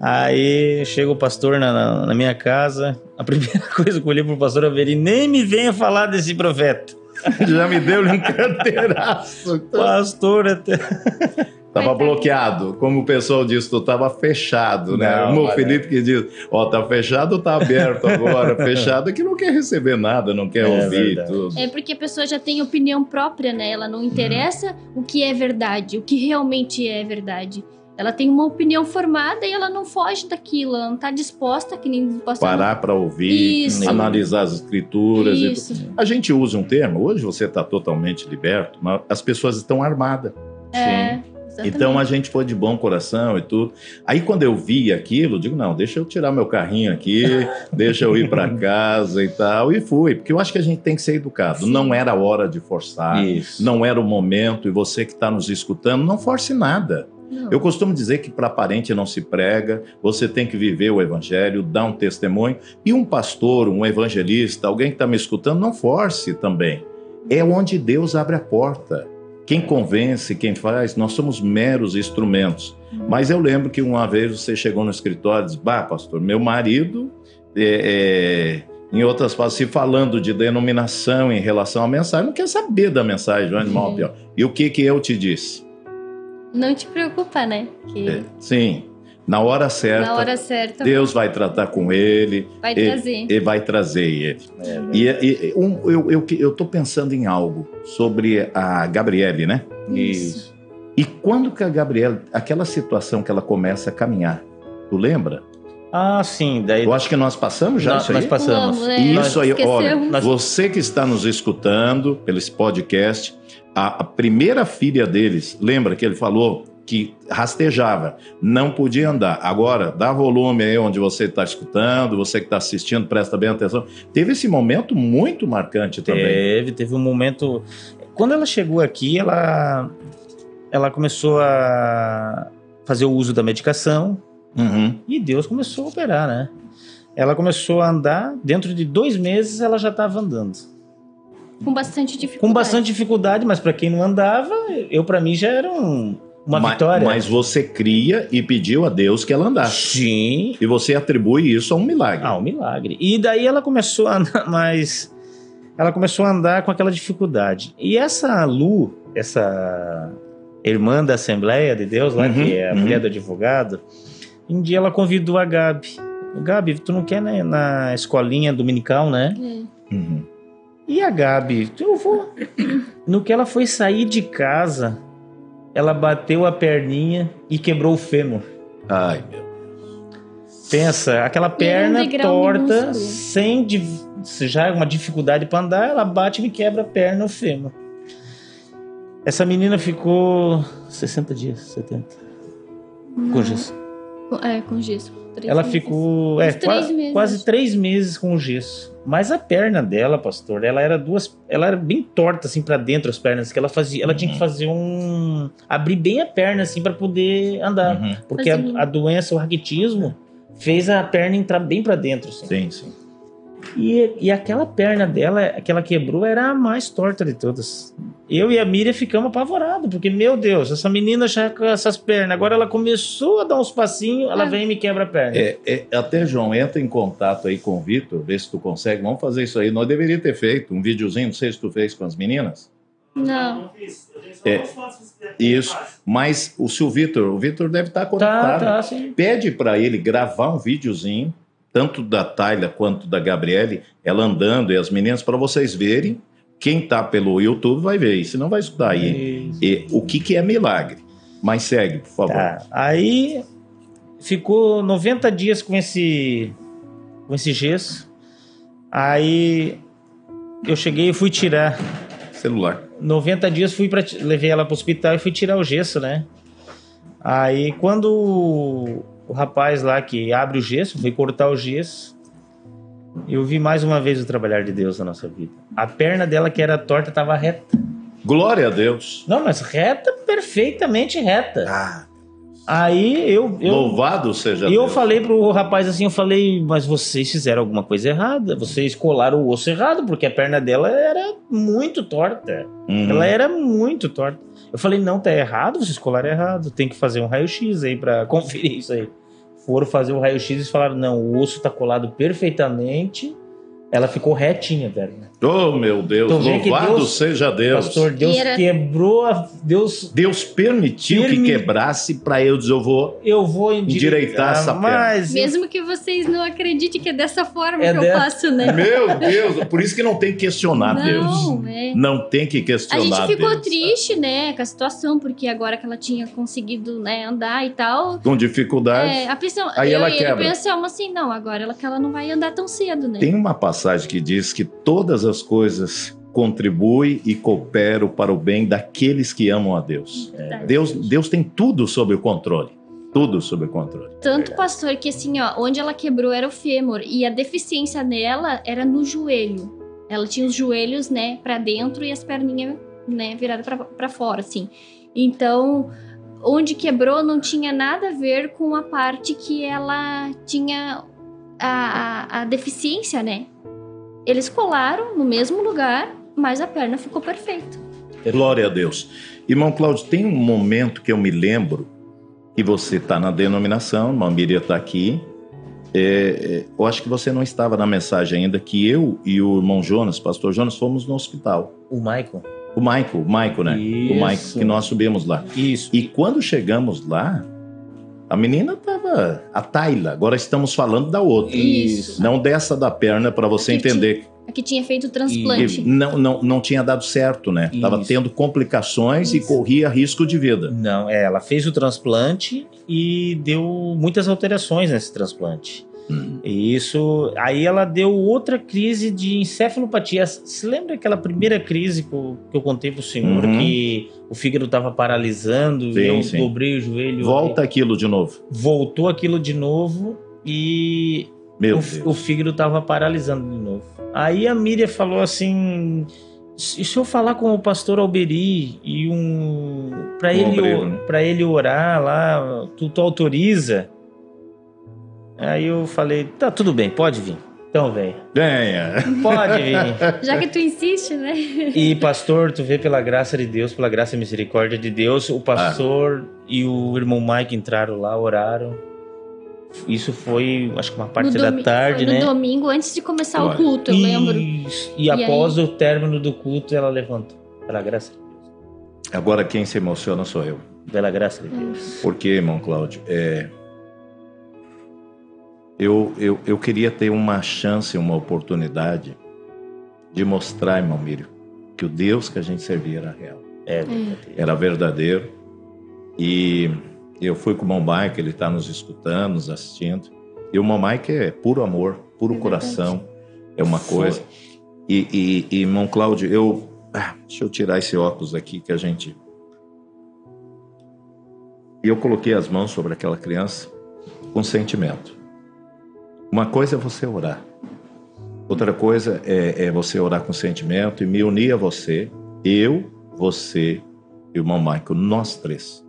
Aí chega o pastor na, na- na minha casa, a primeira coisa que eu olhei pro pastor Averino, nem me venha falar desse profeta. Já me deu um carteiraço. Pastor até... Tava bloqueado. Como o pessoal disse, tu tava fechado, né? Não, o. Felipe que diz, ó, tá fechado ou tá aberto agora? fechado é que não quer receber nada, não quer É ouvir verdade. tudo. É porque a pessoa já tem opinião própria, né? Ela não interessa o que é verdade, o que realmente é verdade. Ela tem uma opinião formada e ela não foge daquilo, ela não tá disposta, que nem. Parar para ouvir, Isso. analisar as escrituras. e Isso. tudo. A gente usa um termo, hoje você está totalmente liberto, mas as pessoas estão armadas. É, exatamente. Então a gente foi de bom coração e tudo. Aí quando eu vi aquilo, digo, não, deixa eu tirar meu carrinho aqui, deixa eu ir para casa e tal. E fui, porque eu acho que a gente tem que ser educado. Sim. Não era hora de forçar, Isso. não era o momento. E você que está nos escutando, não force nada. Não. Eu costumo dizer que para parente não se prega, você tem que viver o evangelho, dar um testemunho. E um pastor, um evangelista, alguém que está me escutando, não force também. É onde Deus abre a porta. Quem convence, quem faz, nós somos meros instrumentos. Mas eu lembro que uma vez você chegou no escritório e disse: Bah, pastor, meu marido, é, é, em outras palavras, se falando de denominação em relação à mensagem, não quer saber da mensagem, João Animal Uhum. Pior. E o que, que eu te disse? Não te preocupa, né? Que É, sim, na hora certa, na hora certa Deus vai tratar com ele, vai e- trazer. e vai trazer ele. É, E, e- um, eu, eu, eu tô pensando em algo sobre a Gabriele, né? Isso. E quando que a Gabriele, aquela situação que ela começa a caminhar, tu lembra? Ah, sim, daí Eu acho que nós passamos já nós, isso aí. nós passamos. Pulamos, né? Isso aí, olha. Nós- você que está nos escutando pelo esse podcast, a, a primeira filha deles, lembra que ele falou que rastejava, não podia andar. Agora, dá volume aí onde você está escutando, você que está assistindo, presta bem atenção. Teve esse momento muito marcante também. Teve, teve um momento. Quando ela chegou aqui, ela, ela começou a fazer o uso da medicação Uhum. e Deus começou a operar, né? Ela começou a andar, dentro de dois meses ela já estava andando. Com bastante dificuldade. Com bastante dificuldade, mas para quem não andava, eu para mim já era um- uma Ma- vitória. Mas você cria e pediu a Deus que ela andasse. Sim, E você atribui isso a um milagre. Ah, um milagre. E daí ela começou a andar mais. Ela começou a andar com aquela dificuldade. E essa Lu, essa irmã da Assembleia de Deus, lá, Uhum, que é a uhum. mulher do advogado, um dia ela convidou a Gabi. Gabi, tu não quer né, na escolinha dominical, né? É. Uhum. E a Gabi, eu vou. No que ela foi sair de casa, ela bateu a perninha e quebrou o fêmur. Ai, meu. Pensa, aquela perna torta, sem já é uma dificuldade para andar, ela bate e me quebra a perna o fêmur. Essa menina ficou 60 dias, 70, com gesso. Com- É, com gesso. Três Ela meses. ficou é, qua- meses, quase três meses com gesso. Mas a perna dela, pastor, ela era duas, ela era bem torta assim para dentro as pernas, que ela fazia, ela tinha que Uhum. fazer um abrir bem a perna assim para poder andar, Uhum. porque a, a doença, o raquitismo fez a perna entrar bem para dentro, assim. Sim, sim. E, e aquela perna dela, que ela quebrou, era a mais torta de todas. Eu e a Miriam ficamos apavorados, porque, meu Deus, essa menina já com essas pernas, agora ela começou a dar uns passinhos, ela É. vem e me quebra a perna. É, é, até, João, entra em contato aí com o Vitor, vê se tu consegue. Vamos fazer isso aí. Nós deveríamos ter feito um videozinho, não sei se tu fez com as meninas. Não. É, Isso. Mas o seu Vitor, o Vitor deve estar conectado. Tá, tá. Pede para ele gravar um videozinho, tanto da Tayla quanto da Gabriele, ela andando e as meninas, para vocês verem. Quem tá pelo YouTube vai ver, se não vai escutar aí. E o que, que é milagre? Mas segue, por favor. Tá. Aí ficou 90 dias com esse com esse gesso. Aí eu cheguei e fui tirar. Celular. 90 dias fui para levei ela para o hospital e fui tirar o gesso, né? Aí quando o, rapaz lá que abre o gesso, foi cortar o gesso, eu vi mais uma vez o trabalhar de Deus na nossa vida. A perna dela que era torta estava reta. Glória a Deus. Não, mas reta, perfeitamente reta. Ah, Aí eu, eu louvado seja E eu Deus. falei pro rapaz assim, eu falei, mas vocês fizeram alguma coisa errada, vocês colaram o osso errado, porque a perna dela era muito torta. Uhum. Ela era muito torta. Eu falei, não, tá errado, vocês colaram errado, tem que fazer um raio-x aí pra conferir isso aí. Foram fazer o raio-x e falaram, não, o osso tá colado perfeitamente, ela ficou retinha, velho. Oh, meu Deus, que louvado Deus- seja Deus. Pastor, Deus era- quebrou a... Deus, Deus permitiu que Permi- quebrasse para eu dizer, eu vou. eu vou endireitar, Endireitar essa perna. mas... Mesmo que vocês não acreditem que é dessa forma É que eu dessa- faço, né? Meu Deus, por isso que não tem que questionar Deus. Não, é. Não tem que A questionar gente ficou Deus. triste, né, com a situação, porque agora que ela tinha conseguido, né, andar e tal. Com dificuldade. É, a pressão, Aí eu ela ele quebra. pensamos assim, não, agora ela, que ela não vai andar tão cedo, né? Tem uma passagem que diz que todas as coisas contribuem e cooperam para o bem daqueles que amam a Deus. Verdade. Deus, Deus tem tudo sob o controle. Tudo sob o controle. Tanto, pastor, que assim, ó, onde ela quebrou era o fêmur e a deficiência dela era no joelho. Ela tinha os joelhos, né, pra dentro e as perninhas, né, viradas pra fora, assim. Então, onde quebrou não tinha nada a ver com a parte que ela tinha a, a, a deficiência, né? Eles colaram no mesmo lugar, mas a perna ficou perfeita. Glória a Deus. Irmão Cláudio, tem um momento que eu me lembro que você está na denominação, irmã Miriam está aqui. É, é, eu acho que você não estava na mensagem ainda, que eu e o irmão Jonas, pastor Jonas, fomos no hospital. O Michael. O Michael, o Michael, né? O Michael, Isso. que nós subimos lá. Isso. E quando chegamos lá, a menina estava. A Tayla, agora estamos falando da outra. Isso. Não dessa da perna, para você entender. A que tinha feito o transplante. Que não, não, não tinha dado certo, né? Tava Isso. tendo complicações e Isso. corria risco de vida. Não, é, ela fez o transplante e deu muitas alterações nesse transplante. Hum. E isso. Aí ela deu outra crise de encefalopatia. Se lembra aquela primeira crise que eu, que eu contei pro senhor, Uhum. que o fígado estava paralisando Sim, e eu sim. dobrei o joelho. Volta aquilo de novo. Voltou aquilo de novo e Meu o, o fígado estava paralisando de novo. Aí a Miriam falou assim: e se eu falar com o pastor Alberi e um. Um ele, obreiro, né? ele orar lá, tu, tu autoriza? Aí eu falei, tá tudo bem, pode vir. Então vem. Venha. Pode vir. Já que tu insiste, né? E pastor, tu vê pela graça de Deus, pela graça e misericórdia de Deus, o pastor e o irmão Mike entraram lá, oraram. Isso foi, acho que uma parte No da domi- tarde, foi no né? domingo, antes de começar Olha. o culto, eu lembro. Isso. E, após o término do culto, ela levantou. Pela graça de Deus. Agora quem se emociona sou eu. Pela graça de Deus. Porque, irmão Cláudio, é... eu, eu, eu queria ter uma chance, uma oportunidade de mostrar, irmão Mírio, que o Deus que a gente servia era real. É verdadeiro. era verdadeiro. E eu fui com o irmão Mike, ele está nos escutando, nos assistindo. E o Mike é puro amor, puro É coração, é uma Foi. coisa. E, e, e, irmão Cláudio, eu. ah, deixa eu tirar esse óculos aqui que a gente. E eu coloquei as mãos sobre aquela criança com sentimento. Uma coisa é você orar. Outra coisa é, é você orar com sentimento e me unir a você, eu, você e o irmão Michael, nós três.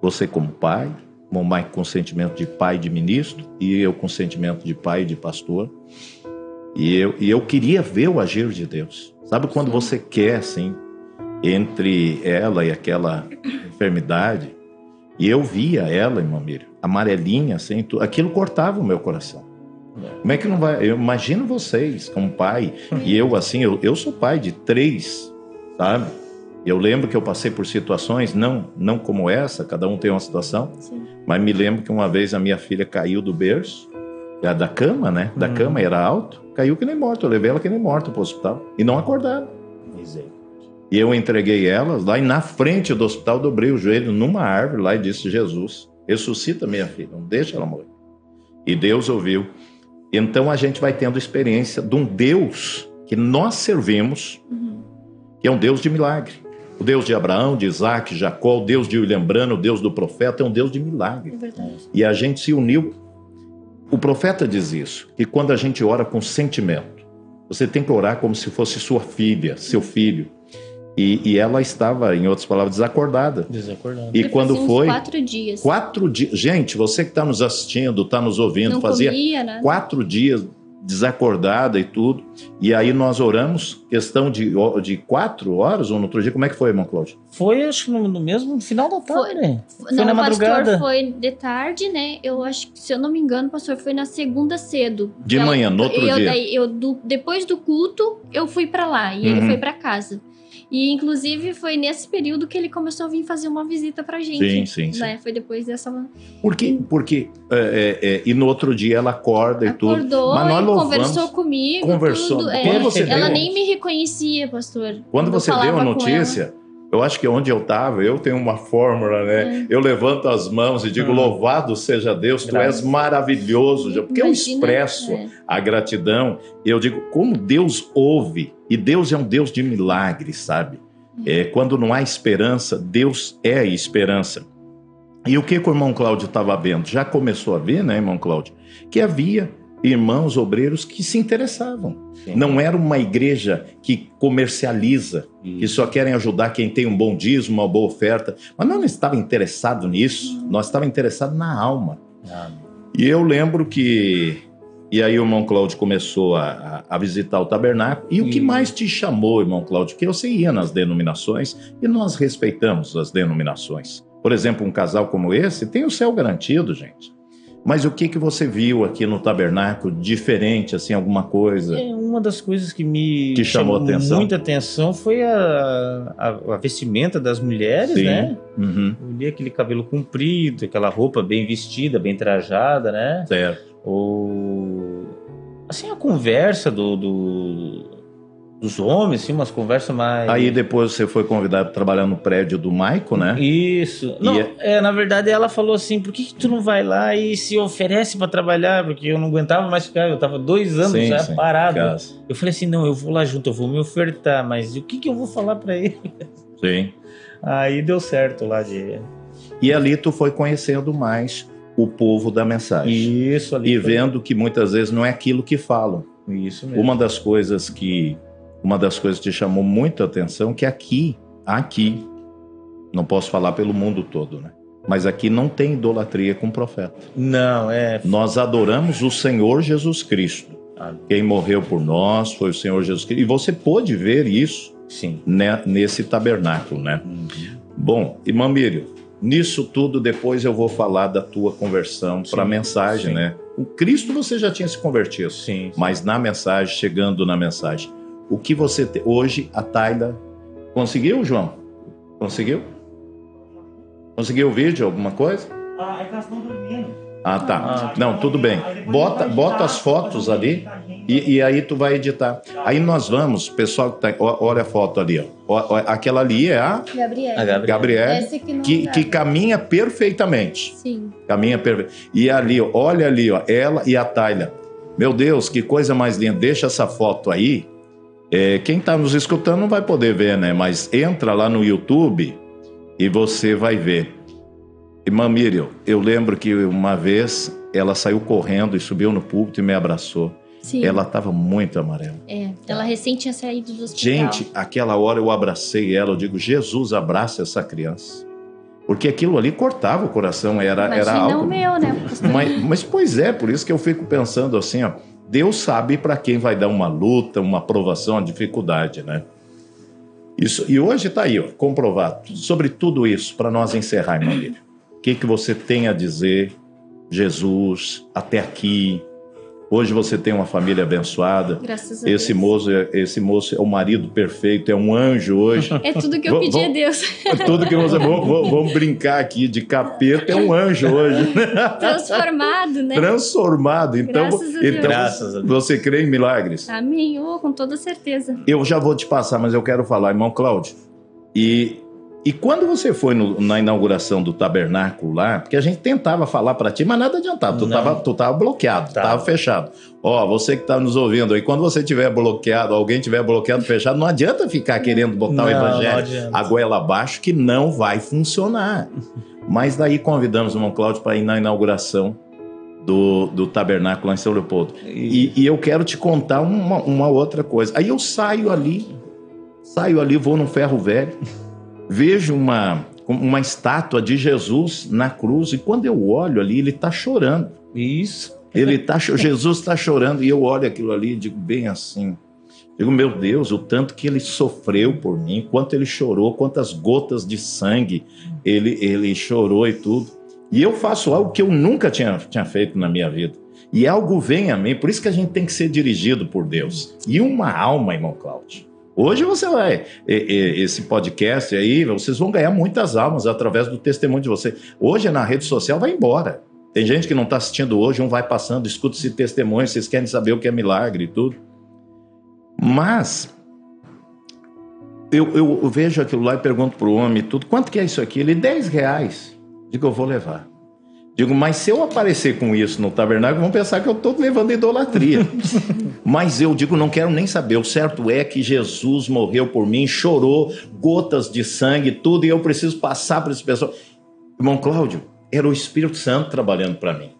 Você como pai, o irmão Michael com sentimento de pai de ministro, e eu com sentimento de pai de pastor. E eu, e eu queria ver o agir de Deus. Sabe quando Sim. você quer, assim, entre ela e aquela enfermidade? E eu via ela, irmã Miriam, amarelinha, assim, tu- aquilo cortava o meu coração. Como é que não vai? Eu imagino vocês, como pai, e eu, assim, eu, eu sou pai de três, sabe? Eu lembro que eu passei por situações, não, não como essa, cada um tem uma situação, Sim. mas me lembro que uma vez a minha filha caiu do berço, da da cama, né? Da Hum. cama era alto, caiu que nem morta. Eu levei ela que nem morta pro hospital e não acordaram. E eu entreguei elas lá e na frente do hospital dobrei o joelho numa árvore lá e disse: Jesus, ressuscita minha filha, não deixa ela morrer. E Deus ouviu. Então a gente vai tendo experiência de um Deus que nós servimos, Uhum. que é um Deus de milagre. O Deus de Abraão, de Isaac, Jacó, o Deus de William Branham, o Deus do profeta, é um Deus de milagre. É. E a gente se uniu. O profeta diz isso, que quando a gente ora com sentimento, você tem que orar como se fosse sua filha, seu filho. E, e ela estava, em outras palavras, desacordada. Desacordado. E Já quando foi? Quatro dias. Quatro dias. Gente, você que está nos assistindo, está nos ouvindo, Não fazia comia, né? quatro dias desacordada e tudo. E aí nós oramos, questão de, de quatro horas ou no outro dia. Como é que foi, irmão Cláudio? Foi, acho que no, no mesmo final da tarde. né? Foi não, na o pastor madrugada. foi de tarde, né? Eu acho que, se eu não me engano, o pastor foi na segunda cedo. De Ela- manhã, no outro eu, dia. daí, eu, do- depois do culto, eu fui pra lá e ele Uhum. foi pra casa. E, inclusive, foi nesse período que ele começou a vir fazer uma visita pra gente. Sim, sim, sim. Né? Foi depois dessa... Por quê? Porque. é, é, é, e no outro dia ela acorda e tudo. Acordou Mas nós louvamos. conversou comigo, Conversou. tudo. É, Quando você ela deu- nem me reconhecia, pastor. Quando eu você deu a notícia, eu acho que onde eu estava, eu tenho uma fórmula, né? Eu levanto as mãos e digo: Hum. Louvado seja Deus, tu Graças. és maravilhoso. Porque eu Imagina, expresso é. a gratidão e eu digo: como Deus ouve, e Deus é um Deus de milagres, sabe? É, quando não há esperança, Deus é a esperança. E o que, que o irmão Cláudio estava vendo? Já começou a ver, né, irmão Cláudio? Que havia irmãos obreiros que se interessavam. Sim. Não era uma igreja que comercializa, que só querem ajudar quem tem um bom dízimo, uma boa oferta. Mas nós não estava interessado nisso, nós estava interessado na alma. Ah, E eu lembro que. E aí o irmão Cláudio começou a, a- visitar o tabernáculo. E o que Hum. mais te chamou, irmão Cláudio? Que você ia nas denominações e nós respeitamos as denominações. Por exemplo, um casal como esse tem o céu garantido, gente. Mas o que, que você viu aqui no tabernáculo diferente, assim, alguma coisa? É, uma das coisas que me Que chamou atenção? muita atenção foi a, a, a vestimenta das mulheres, Sim. né? Uhum, li aquele cabelo comprido, aquela roupa bem vestida, bem trajada, né? certo. Ou assim a conversa do, do- dos homens, assim, umas conversas mais Aí depois você foi convidado para trabalhar no prédio do Maico, né? Isso. Não, E é, na verdade ela falou assim: por que, que tu não vai lá e se oferece pra trabalhar? Porque eu não aguentava mais ficar, eu tava dois anos Sim, já sim. parado. Casa. Eu falei assim: não, eu vou lá junto, eu vou me ofertar, mas o que, que eu vou falar pra ele? Sim. Aí deu certo lá de. E ali tu foi conhecendo mais o povo da mensagem. Isso ali. E foi- vendo que muitas vezes não é aquilo que falam. Isso mesmo. Uma das coisas que uma das coisas que te chamou muita atenção que aqui, aqui, não posso falar pelo mundo todo, né? Mas aqui não tem idolatria com profeta. Não, é. Nós adoramos o Senhor Jesus Cristo. Ah, Quem morreu por nós foi o Senhor Jesus Cristo. E você pôde ver isso sim. né, nesse tabernáculo, né? Uhum. Bom, irmã Miriam, nisso tudo depois eu vou falar da tua conversão para a mensagem, sim. né? O Cristo você já tinha se convertido, Sim. mas na mensagem, chegando na mensagem, o que você te... hoje a Taila conseguiu, João? Conseguiu? Conseguiu o vídeo, alguma coisa? Ah, é que elas estão dormindo. Ah, tá. Ah. Não, tudo bem. Bota, bota as fotos ali e, e aí tu vai editar. Aí nós vamos, pessoal que tá, olha a foto ali, ó. Aquela ali é a Gabriel. A Gabriela. Gabriela, que não que, caminha perfeitamente. Sim. Caminha perfeito. E ali, ó, olha ali, ó, ela e a Tayla. Meu Deus, que coisa mais linda. Deixa essa foto aí. É, quem está nos escutando não vai poder ver, né? Mas entra lá no YouTube e você vai ver. Irmã Miriam, eu lembro que uma vez ela saiu correndo e subiu no púlpito e me abraçou. Sim. Ela estava muito amarela. É, ela recém tinha saído do hospital. Gente, aquela hora eu abracei ela, eu digo, Jesus, abraça essa criança. Porque aquilo ali cortava o coração, era, era algo. o meu, né? Mas, mas, pois é, por isso que eu fico pensando assim, ó. Deus sabe para quem vai dar uma luta, uma aprovação, uma dificuldade, né? Isso, e hoje está aí, ó, comprovado. Sobre tudo isso, para nós encerrar, irmã Miriam. O que, que você tem a dizer, Jesus, até aqui? Hoje você tem uma família abençoada. Graças a Esse Deus. moço, é- esse moço é o marido perfeito, é um anjo hoje. É tudo que eu pedi a Deus. Tudo que você. Vamos, vamos- vamos brincar aqui de capeta, é um anjo hoje. Transformado, né? Transformado. Então, Graças a Deus. então Graças a Deus. você crê em milagres? Amém. Oh, com toda certeza. Eu já vou te passar, mas eu quero falar, irmão Cláudio. E, e quando você foi no- na inauguração do tabernáculo lá, porque a gente tentava falar para ti, mas nada adiantava. Tu Não. tava, tu tava bloqueado, Tava. tava fechado. Ó, você que tá nos ouvindo aí, quando você tiver bloqueado, alguém tiver bloqueado, fechado, não adianta ficar querendo botar Não, o evangelho a goela abaixo, que não vai funcionar. Mas daí convidamos o irmão Cláudio para ir na inauguração do, do tabernáculo lá em São Leopoldo. E, e eu quero te contar uma, uma outra coisa. Aí eu saio ali, saio ali, vou num ferro velho, vejo uma, uma estátua de Jesus na cruz, e quando eu olho ali, ele está chorando. Isso. Ele tá, Jesus está chorando, e eu olho aquilo ali e digo bem assim. Digo, meu Deus, o tanto que ele sofreu por mim, quanto ele chorou, quantas gotas de sangue ele, ele chorou e tudo. E eu faço algo que eu nunca tinha, tinha feito na minha vida. E algo vem a mim, por isso que a gente tem que ser dirigido por Deus. E uma alma, irmão Cláudio. Hoje você vai, esse podcast aí, vocês vão ganhar muitas almas através do testemunho de você. Hoje na rede social vai embora. Tem gente que não está assistindo hoje, um vai passando, escuta esse testemunho, vocês querem saber o que é milagre e tudo. Mas eu, eu- vejo aquilo lá e pergunto pro homem e tudo, quanto que é isso aqui? Ele, 10 reais. Digo, eu vou levar. Digo, mas se eu aparecer com isso no tabernáculo, vão pensar que eu estou levando idolatria. mas eu digo, não quero nem saber. O certo é que Jesus morreu por mim, chorou, gotas de sangue, tudo, e eu preciso passar para esse pessoal. Irmão Cláudio, era o Espírito Santo trabalhando para mim.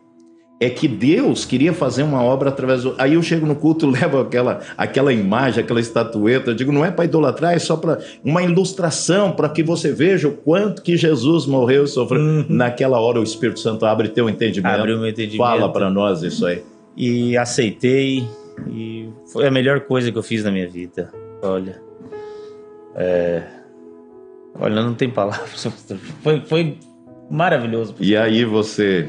É que Deus queria fazer uma obra através do. Aí eu chego no culto, levo aquela, aquela imagem, aquela estatueta. Eu digo, não é para idolatrar, é só para uma ilustração, para que você veja o quanto que Jesus morreu e sofreu. Naquela hora o Espírito Santo abre teu entendimento. Abriu meu entendimento. Fala para nós isso aí. E aceitei. E foi a melhor coisa que eu fiz na minha vida. Olha. É... Olha, não tem palavras. Foi, foi maravilhoso. E aí você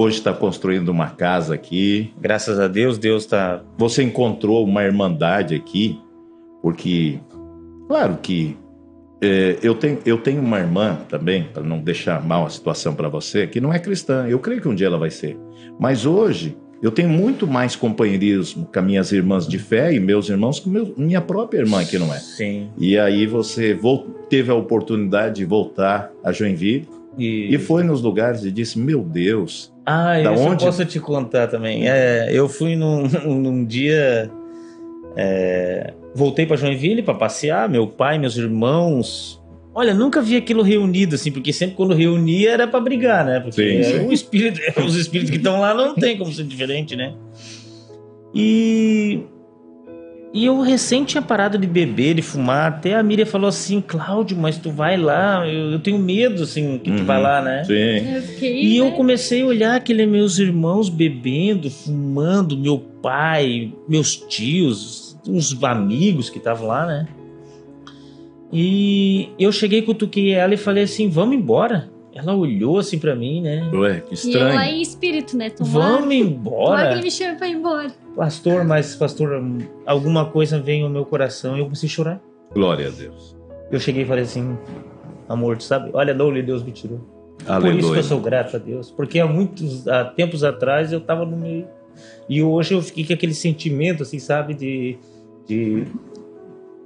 hoje está construindo uma casa aqui. Graças a Deus, Deus tá. Você encontrou uma irmandade aqui, porque, claro que é, eu, tenho, eu tenho uma irmã também, para não deixar mal a situação para você, que não é cristã. Eu creio que um dia ela vai ser. Mas hoje eu tenho muito mais companheirismo com as minhas irmãs de fé e meus irmãos que meu- minha própria irmã, que não é. Sim. E aí você teve a oportunidade de voltar a Joinville E, e foi nos lugares e disse: Meu Deus, Ah, Da isso onde? eu posso te contar também. É, eu fui num, num dia. é, voltei para Joinville para passear, meu pai, meus irmãos. Olha, nunca vi aquilo reunido assim, porque sempre quando reunia era para brigar, né? Porque Sim, sim. o espírito, os espíritos que estão lá não tem como ser diferente, né? E E eu recém tinha parado de beber, de fumar. Até a Miriam falou assim: Cláudio, mas tu vai lá, eu, eu tenho medo, assim, que tu Uhum. vai lá, né? Sim. Eu fiquei, E eu né? comecei a olhar aqueles meus irmãos bebendo, fumando, meu pai, meus tios, uns amigos que estavam lá, né? E eu cheguei, cutuquei ela e falei assim: vamos embora. Ela olhou assim pra mim, né? Ué, que E eu lá estranho. em espírito, né? Tomara, Vamos tomara embora. que me chame pra ir embora. Pastor, mas pastor, alguma coisa veio ao meu coração e eu comecei a chorar. Glória a Deus. Eu cheguei e falei assim: amor, tu sabe? Olha onde Deus me tirou. Por isso que Aleluia. eu sou grato a Deus. Porque há muitos há tempos atrás eu tava no meio. E hoje eu fiquei com aquele sentimento, assim, sabe, de, de,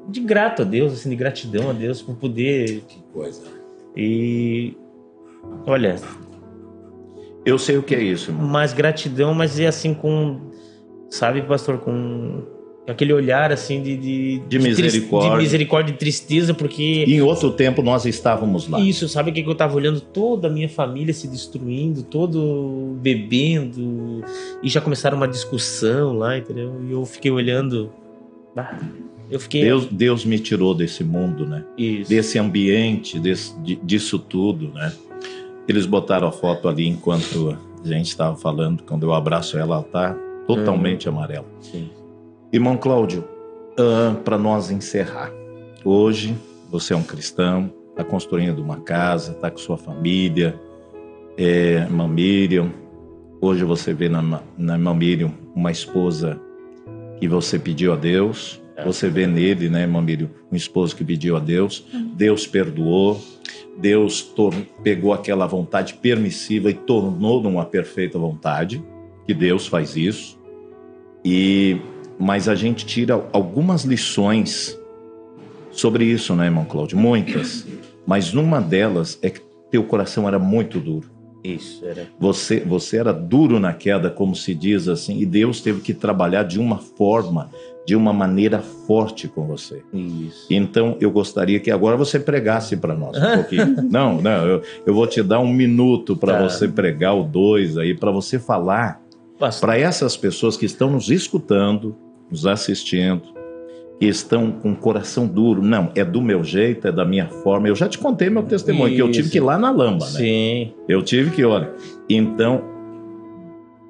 de grato a Deus, assim, de gratidão a Deus por poder. Que coisa. E. Olha, Eu sei o que é isso, irmão. mais gratidão, mas é assim com. Sabe, pastor, com aquele olhar assim de. De, De misericórdia. De misericórdia e tristeza, porque. Em outro tempo nós estávamos lá. Isso, sabe o que que eu tava olhando? Toda a minha família se destruindo, todo bebendo, e já começaram uma discussão lá, entendeu? E eu fiquei olhando. Ah, eu fiquei. Deus, Deus me tirou desse mundo, né? Isso. Desse ambiente, desse, di- disso tudo, né? Eles botaram a foto ali enquanto a gente estava falando. Quando eu abraço ela, ela tá totalmente amarela. Sim. Irmão Cláudio, para nós encerrar, hoje você é um cristão, está construindo uma casa, está com sua família, é, irmã Miriam. Hoje você vê na, na irmã Miriam uma esposa que você pediu a Deus. É. Você vê nele, né, Miriam, um esposo que pediu a Deus. Deus perdoou. Deus pegou aquela vontade permissiva e tornou numa perfeita vontade. Que Deus faz isso. E mas a gente tira algumas lições sobre isso, né, irmão Cláudio? Muitas. Mas numa delas é que teu coração era muito duro. Isso, era. Você, você era duro na queda, como se diz assim, e Deus teve que trabalhar de uma forma, de uma maneira forte com você. Isso. Então eu gostaria que agora você pregasse para nós um pouquinho. não, não, eu, eu vou te dar um minuto para Tá. você pregar o dois aí, para você falar para essas pessoas que estão nos escutando, nos assistindo, estão com o coração duro. Não, é do meu jeito, é da minha forma. Eu já te contei meu testemunho, que eu tive Isso. que ir lá na lamba, né? sim. Eu tive que, olha. Então,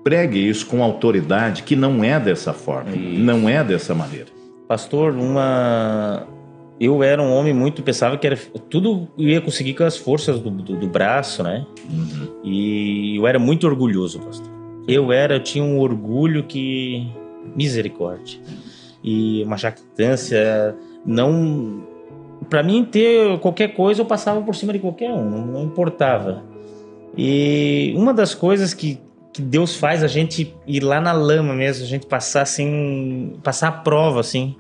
pregue isso com autoridade, que não é dessa forma, Isso. não é dessa maneira. Pastor, uma. Eu era um homem muito. Pensava que era tudo eu ia conseguir com as forças do, do, do braço, né? Uhum. E eu era muito orgulhoso, pastor. Eu era, eu tinha um orgulho que. Misericórdia. E uma jactância. Não. Pra mim, ter qualquer coisa, eu passava por cima de qualquer um, não importava. E uma das coisas que, que Deus faz a gente ir lá na lama mesmo, a gente passar assim. Passar a prova, assim.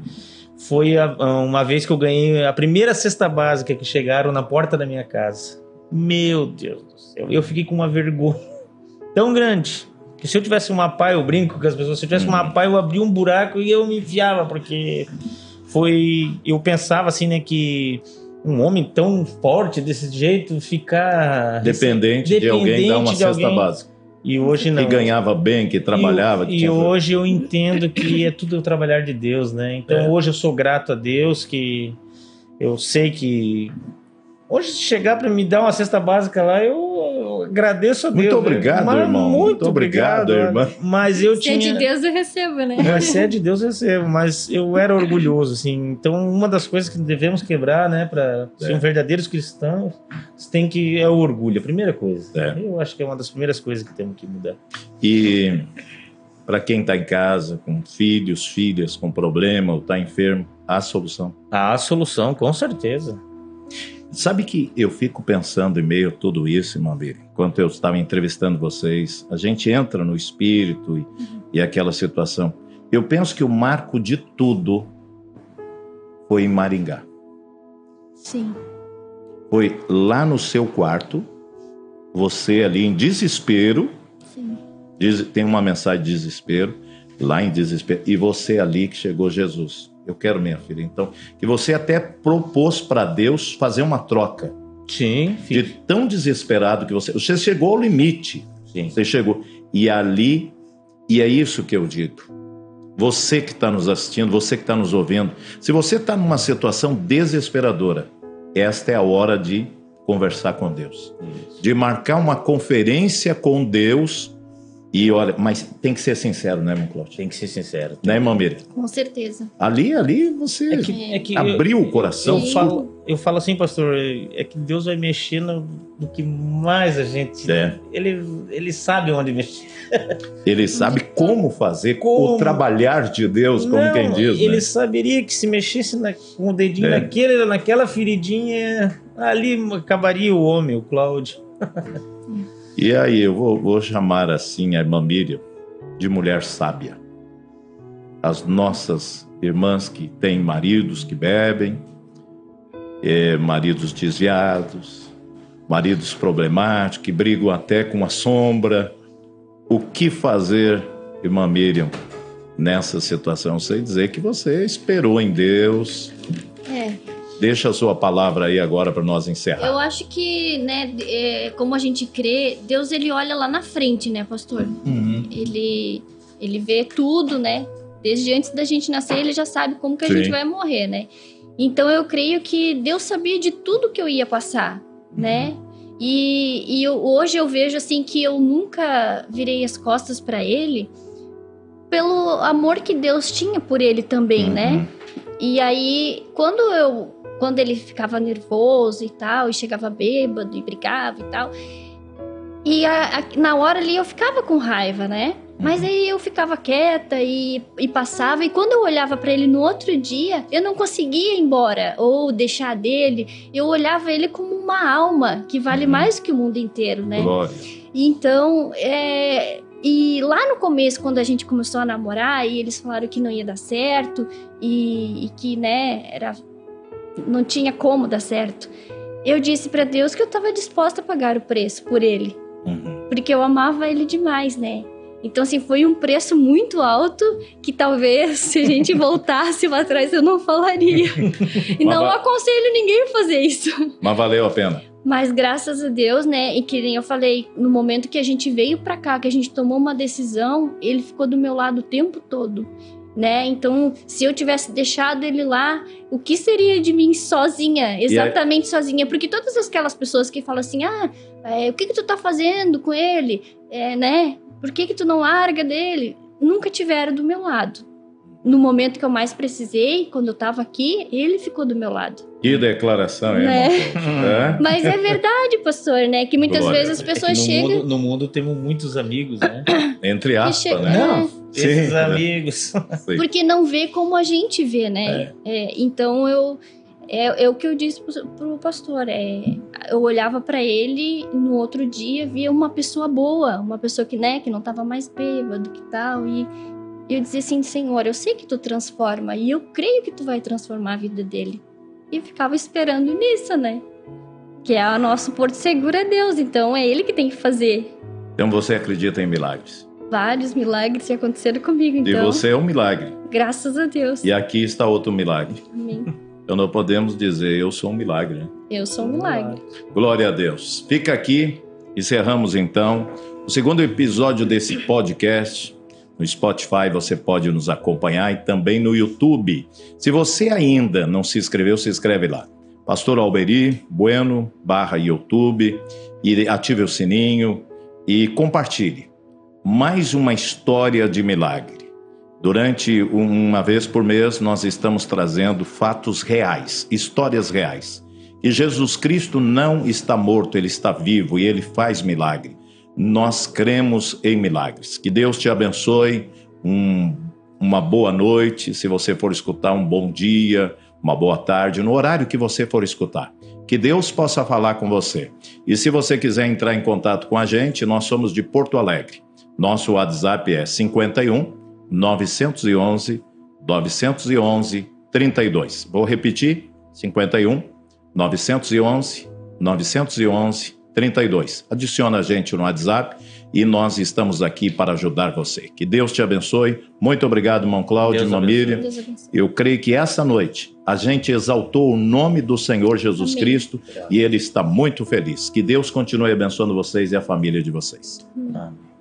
Foi a- uma vez que eu ganhei a primeira cesta básica que chegaram na porta da minha casa. Meu Deus do céu. Eu fiquei com uma vergonha tão grande. Que se eu tivesse uma pá, eu brinco com as pessoas, se eu tivesse uma pá, eu abria um buraco e eu me enfiava, porque foi. Eu pensava assim, né, que um homem tão forte desse jeito ficar. Dependente, de alguém dar uma Dependente cesta alguém. básica. E hoje não. Que ganhava bem, que trabalhava. E, e hoje eu entendo que é tudo o trabalhar de Deus, né? Então É. hoje eu sou grato a Deus que eu sei que hoje se chegar para me dar uma cesta básica lá, eu agradeço a Deus. Muito né? obrigado, Mas irmão. Muito, Muito obrigado, irmã. Mas eu Se é tinha de Deus, eu recebo, né? mas se é de Deus, eu recebo. Mas eu era orgulhoso, assim. Então, uma das coisas que devemos quebrar, né, para É. ser verdadeiros cristãos, você tem que é o orgulho, a primeira coisa. É. Eu acho que é uma das primeiras coisas que temos que mudar. E para quem está em casa, com filhos, filhas, com problema ou está enfermo, há solução. A solução, com certeza. Sabe que eu fico pensando em meio a tudo isso, Miriam, enquanto eu estava entrevistando vocês, a gente entra no espírito e, e aquela situação. Eu penso que o marco de tudo foi em Maringá. Sim. Foi lá no seu quarto, você ali em desespero, Sim. Diz- tem uma mensagem de desespero, lá em desespero, e você ali que chegou Jesus. Eu quero minha filha. Então, que você até propôs para Deus fazer uma troca. Sim, De tão desesperado que você. Você chegou ao limite. Sim. Você chegou. E ali, e é isso que eu digo. Você que está nos assistindo, você que está nos ouvindo, se você está numa situação desesperadora, esta é a hora de conversar com Deus, de marcar uma conferência com Deus e olha, mas tem que ser sincero, né, irmão Cláudio? Tem que ser sincero. Né, irmão Miriam? Com certeza. Ali, ali você É que, é que abriu eu, o coração. Eu falo, eu falo assim, pastor, é que Deus vai mexer no, no que mais a gente. É. Ele, ele sabe onde mexer. Ele sabe como fazer Como? o trabalhar de Deus, como Não, quem diz. Ele né? saberia que se mexesse na, com o dedinho É. naquele, naquela feridinha, ali acabaria o homem, o Cláudio. E aí, eu vou, vou chamar assim a irmã Miriam de mulher sábia. As nossas irmãs que têm maridos que bebem, eh, maridos desviados, maridos problemáticos, que brigam até com a sombra. O que fazer, irmã Miriam, nessa situação? Sei dizer que você esperou em Deus. É. Deixa a sua palavra aí agora para nós encerrar. Eu acho que, né, é, como a gente crê, Deus ele olha lá na frente, né, pastor? Uhum. Ele, ele vê tudo, né? Desde antes da gente nascer, ele já sabe como que a Sim. gente vai morrer, né? Então eu creio que Deus sabia de tudo que eu ia passar, né? E, e eu- hoje eu vejo assim que eu nunca virei as costas para ele pelo amor que Deus tinha por ele também, né? Uhum. E aí, quando eu. Quando ele ficava nervoso e tal, e chegava bêbado e brigava e tal. E a- a- na hora ali eu ficava com raiva, né? Mas aí eu ficava quieta e, e passava. E quando eu olhava pra ele no outro dia, eu não conseguia ir embora ou deixar dele. Eu olhava ele como uma alma que vale Uhum. mais que o mundo inteiro, né? Glória. Então, é, e lá no começo, quando a gente começou a namorar, e eles falaram que não ia dar certo e, e que, né, era, não tinha como dar certo. Eu disse pra Deus que eu tava disposta a pagar o preço por ele, Uhum. porque eu amava ele demais, né? Então, assim, foi um preço muito alto que talvez se a gente voltasse lá atrás eu não falaria. E não vai- aconselho ninguém a fazer isso. Mas valeu a pena. Mas graças a Deus, né? E que nem eu falei, no momento que a gente veio pra cá, que a gente tomou uma decisão, ele ficou do meu lado o tempo todo, né? Então, se eu tivesse deixado ele lá, o que seria de mim sozinha? Exatamente sozinha. Porque todas aquelas pessoas que falam assim, ah, é, o que que tu tá fazendo com ele? É, né? Por que que tu não larga dele? Nunca tiveram do meu lado. No momento que eu mais precisei, quando eu tava aqui, ele ficou do meu lado. Que declaração, hein, Né? É? Mas é verdade, pastor, né? Que muitas Glória vezes as Deus. É pessoas no, chegam. mundo, no mundo temos muitos amigos, né? Entre aspas, chega- né? Não, Sim. esses amigos. Sim. Porque não vê como a gente vê, né? É, então eu. É, é o que eu disse pro, pro pastor. É, eu olhava pra ele no outro dia via uma pessoa boa, uma pessoa que, né, que não tava mais bêbado que tal. E eu dizia assim, Senhor, eu sei que tu transforma e eu creio que tu vai transformar a vida dele. E eu ficava esperando nisso, né? Que é o nosso porto seguro é Deus, então é ele que tem que fazer. Então você acredita em milagres. Vários milagres aconteceram comigo, E então. você é um milagre. Graças a Deus. E aqui está outro milagre. Amém. Então não podemos dizer eu sou um milagre. né? Eu sou um milagre. Glória a Deus. Fica aqui, encerramos então o segundo episódio desse podcast. No Spotify você pode nos acompanhar e também no YouTube. Se você ainda não se inscreveu, se inscreve lá. Pastor Alberi Bueno barra YouTube e ative o sininho e compartilhe. Mais uma história de milagre. Durante um- uma vez por mês, nós estamos trazendo fatos reais, histórias reais. E Jesus Cristo não está morto, ele está vivo e ele faz milagre. Nós cremos em milagres. Que Deus te abençoe. Um- uma boa noite, se você for escutar, um bom dia, uma boa tarde, no horário que você for escutar. Que Deus possa falar com você. E se você quiser entrar em contato com a gente, nós somos de Porto Alegre. Nosso WhatsApp é 51 911 911 32. Vou repetir: 51 911 911 32. Adiciona a gente no WhatsApp e nós estamos aqui para ajudar você. Que Deus te abençoe. Muito obrigado, irmão Cláudio, irmã. Miriam. Eu creio que essa noite a gente exaltou o nome do Senhor Jesus Amém. Cristo e ele está muito feliz. Que Deus continue abençoando vocês e a família de vocês. Amém.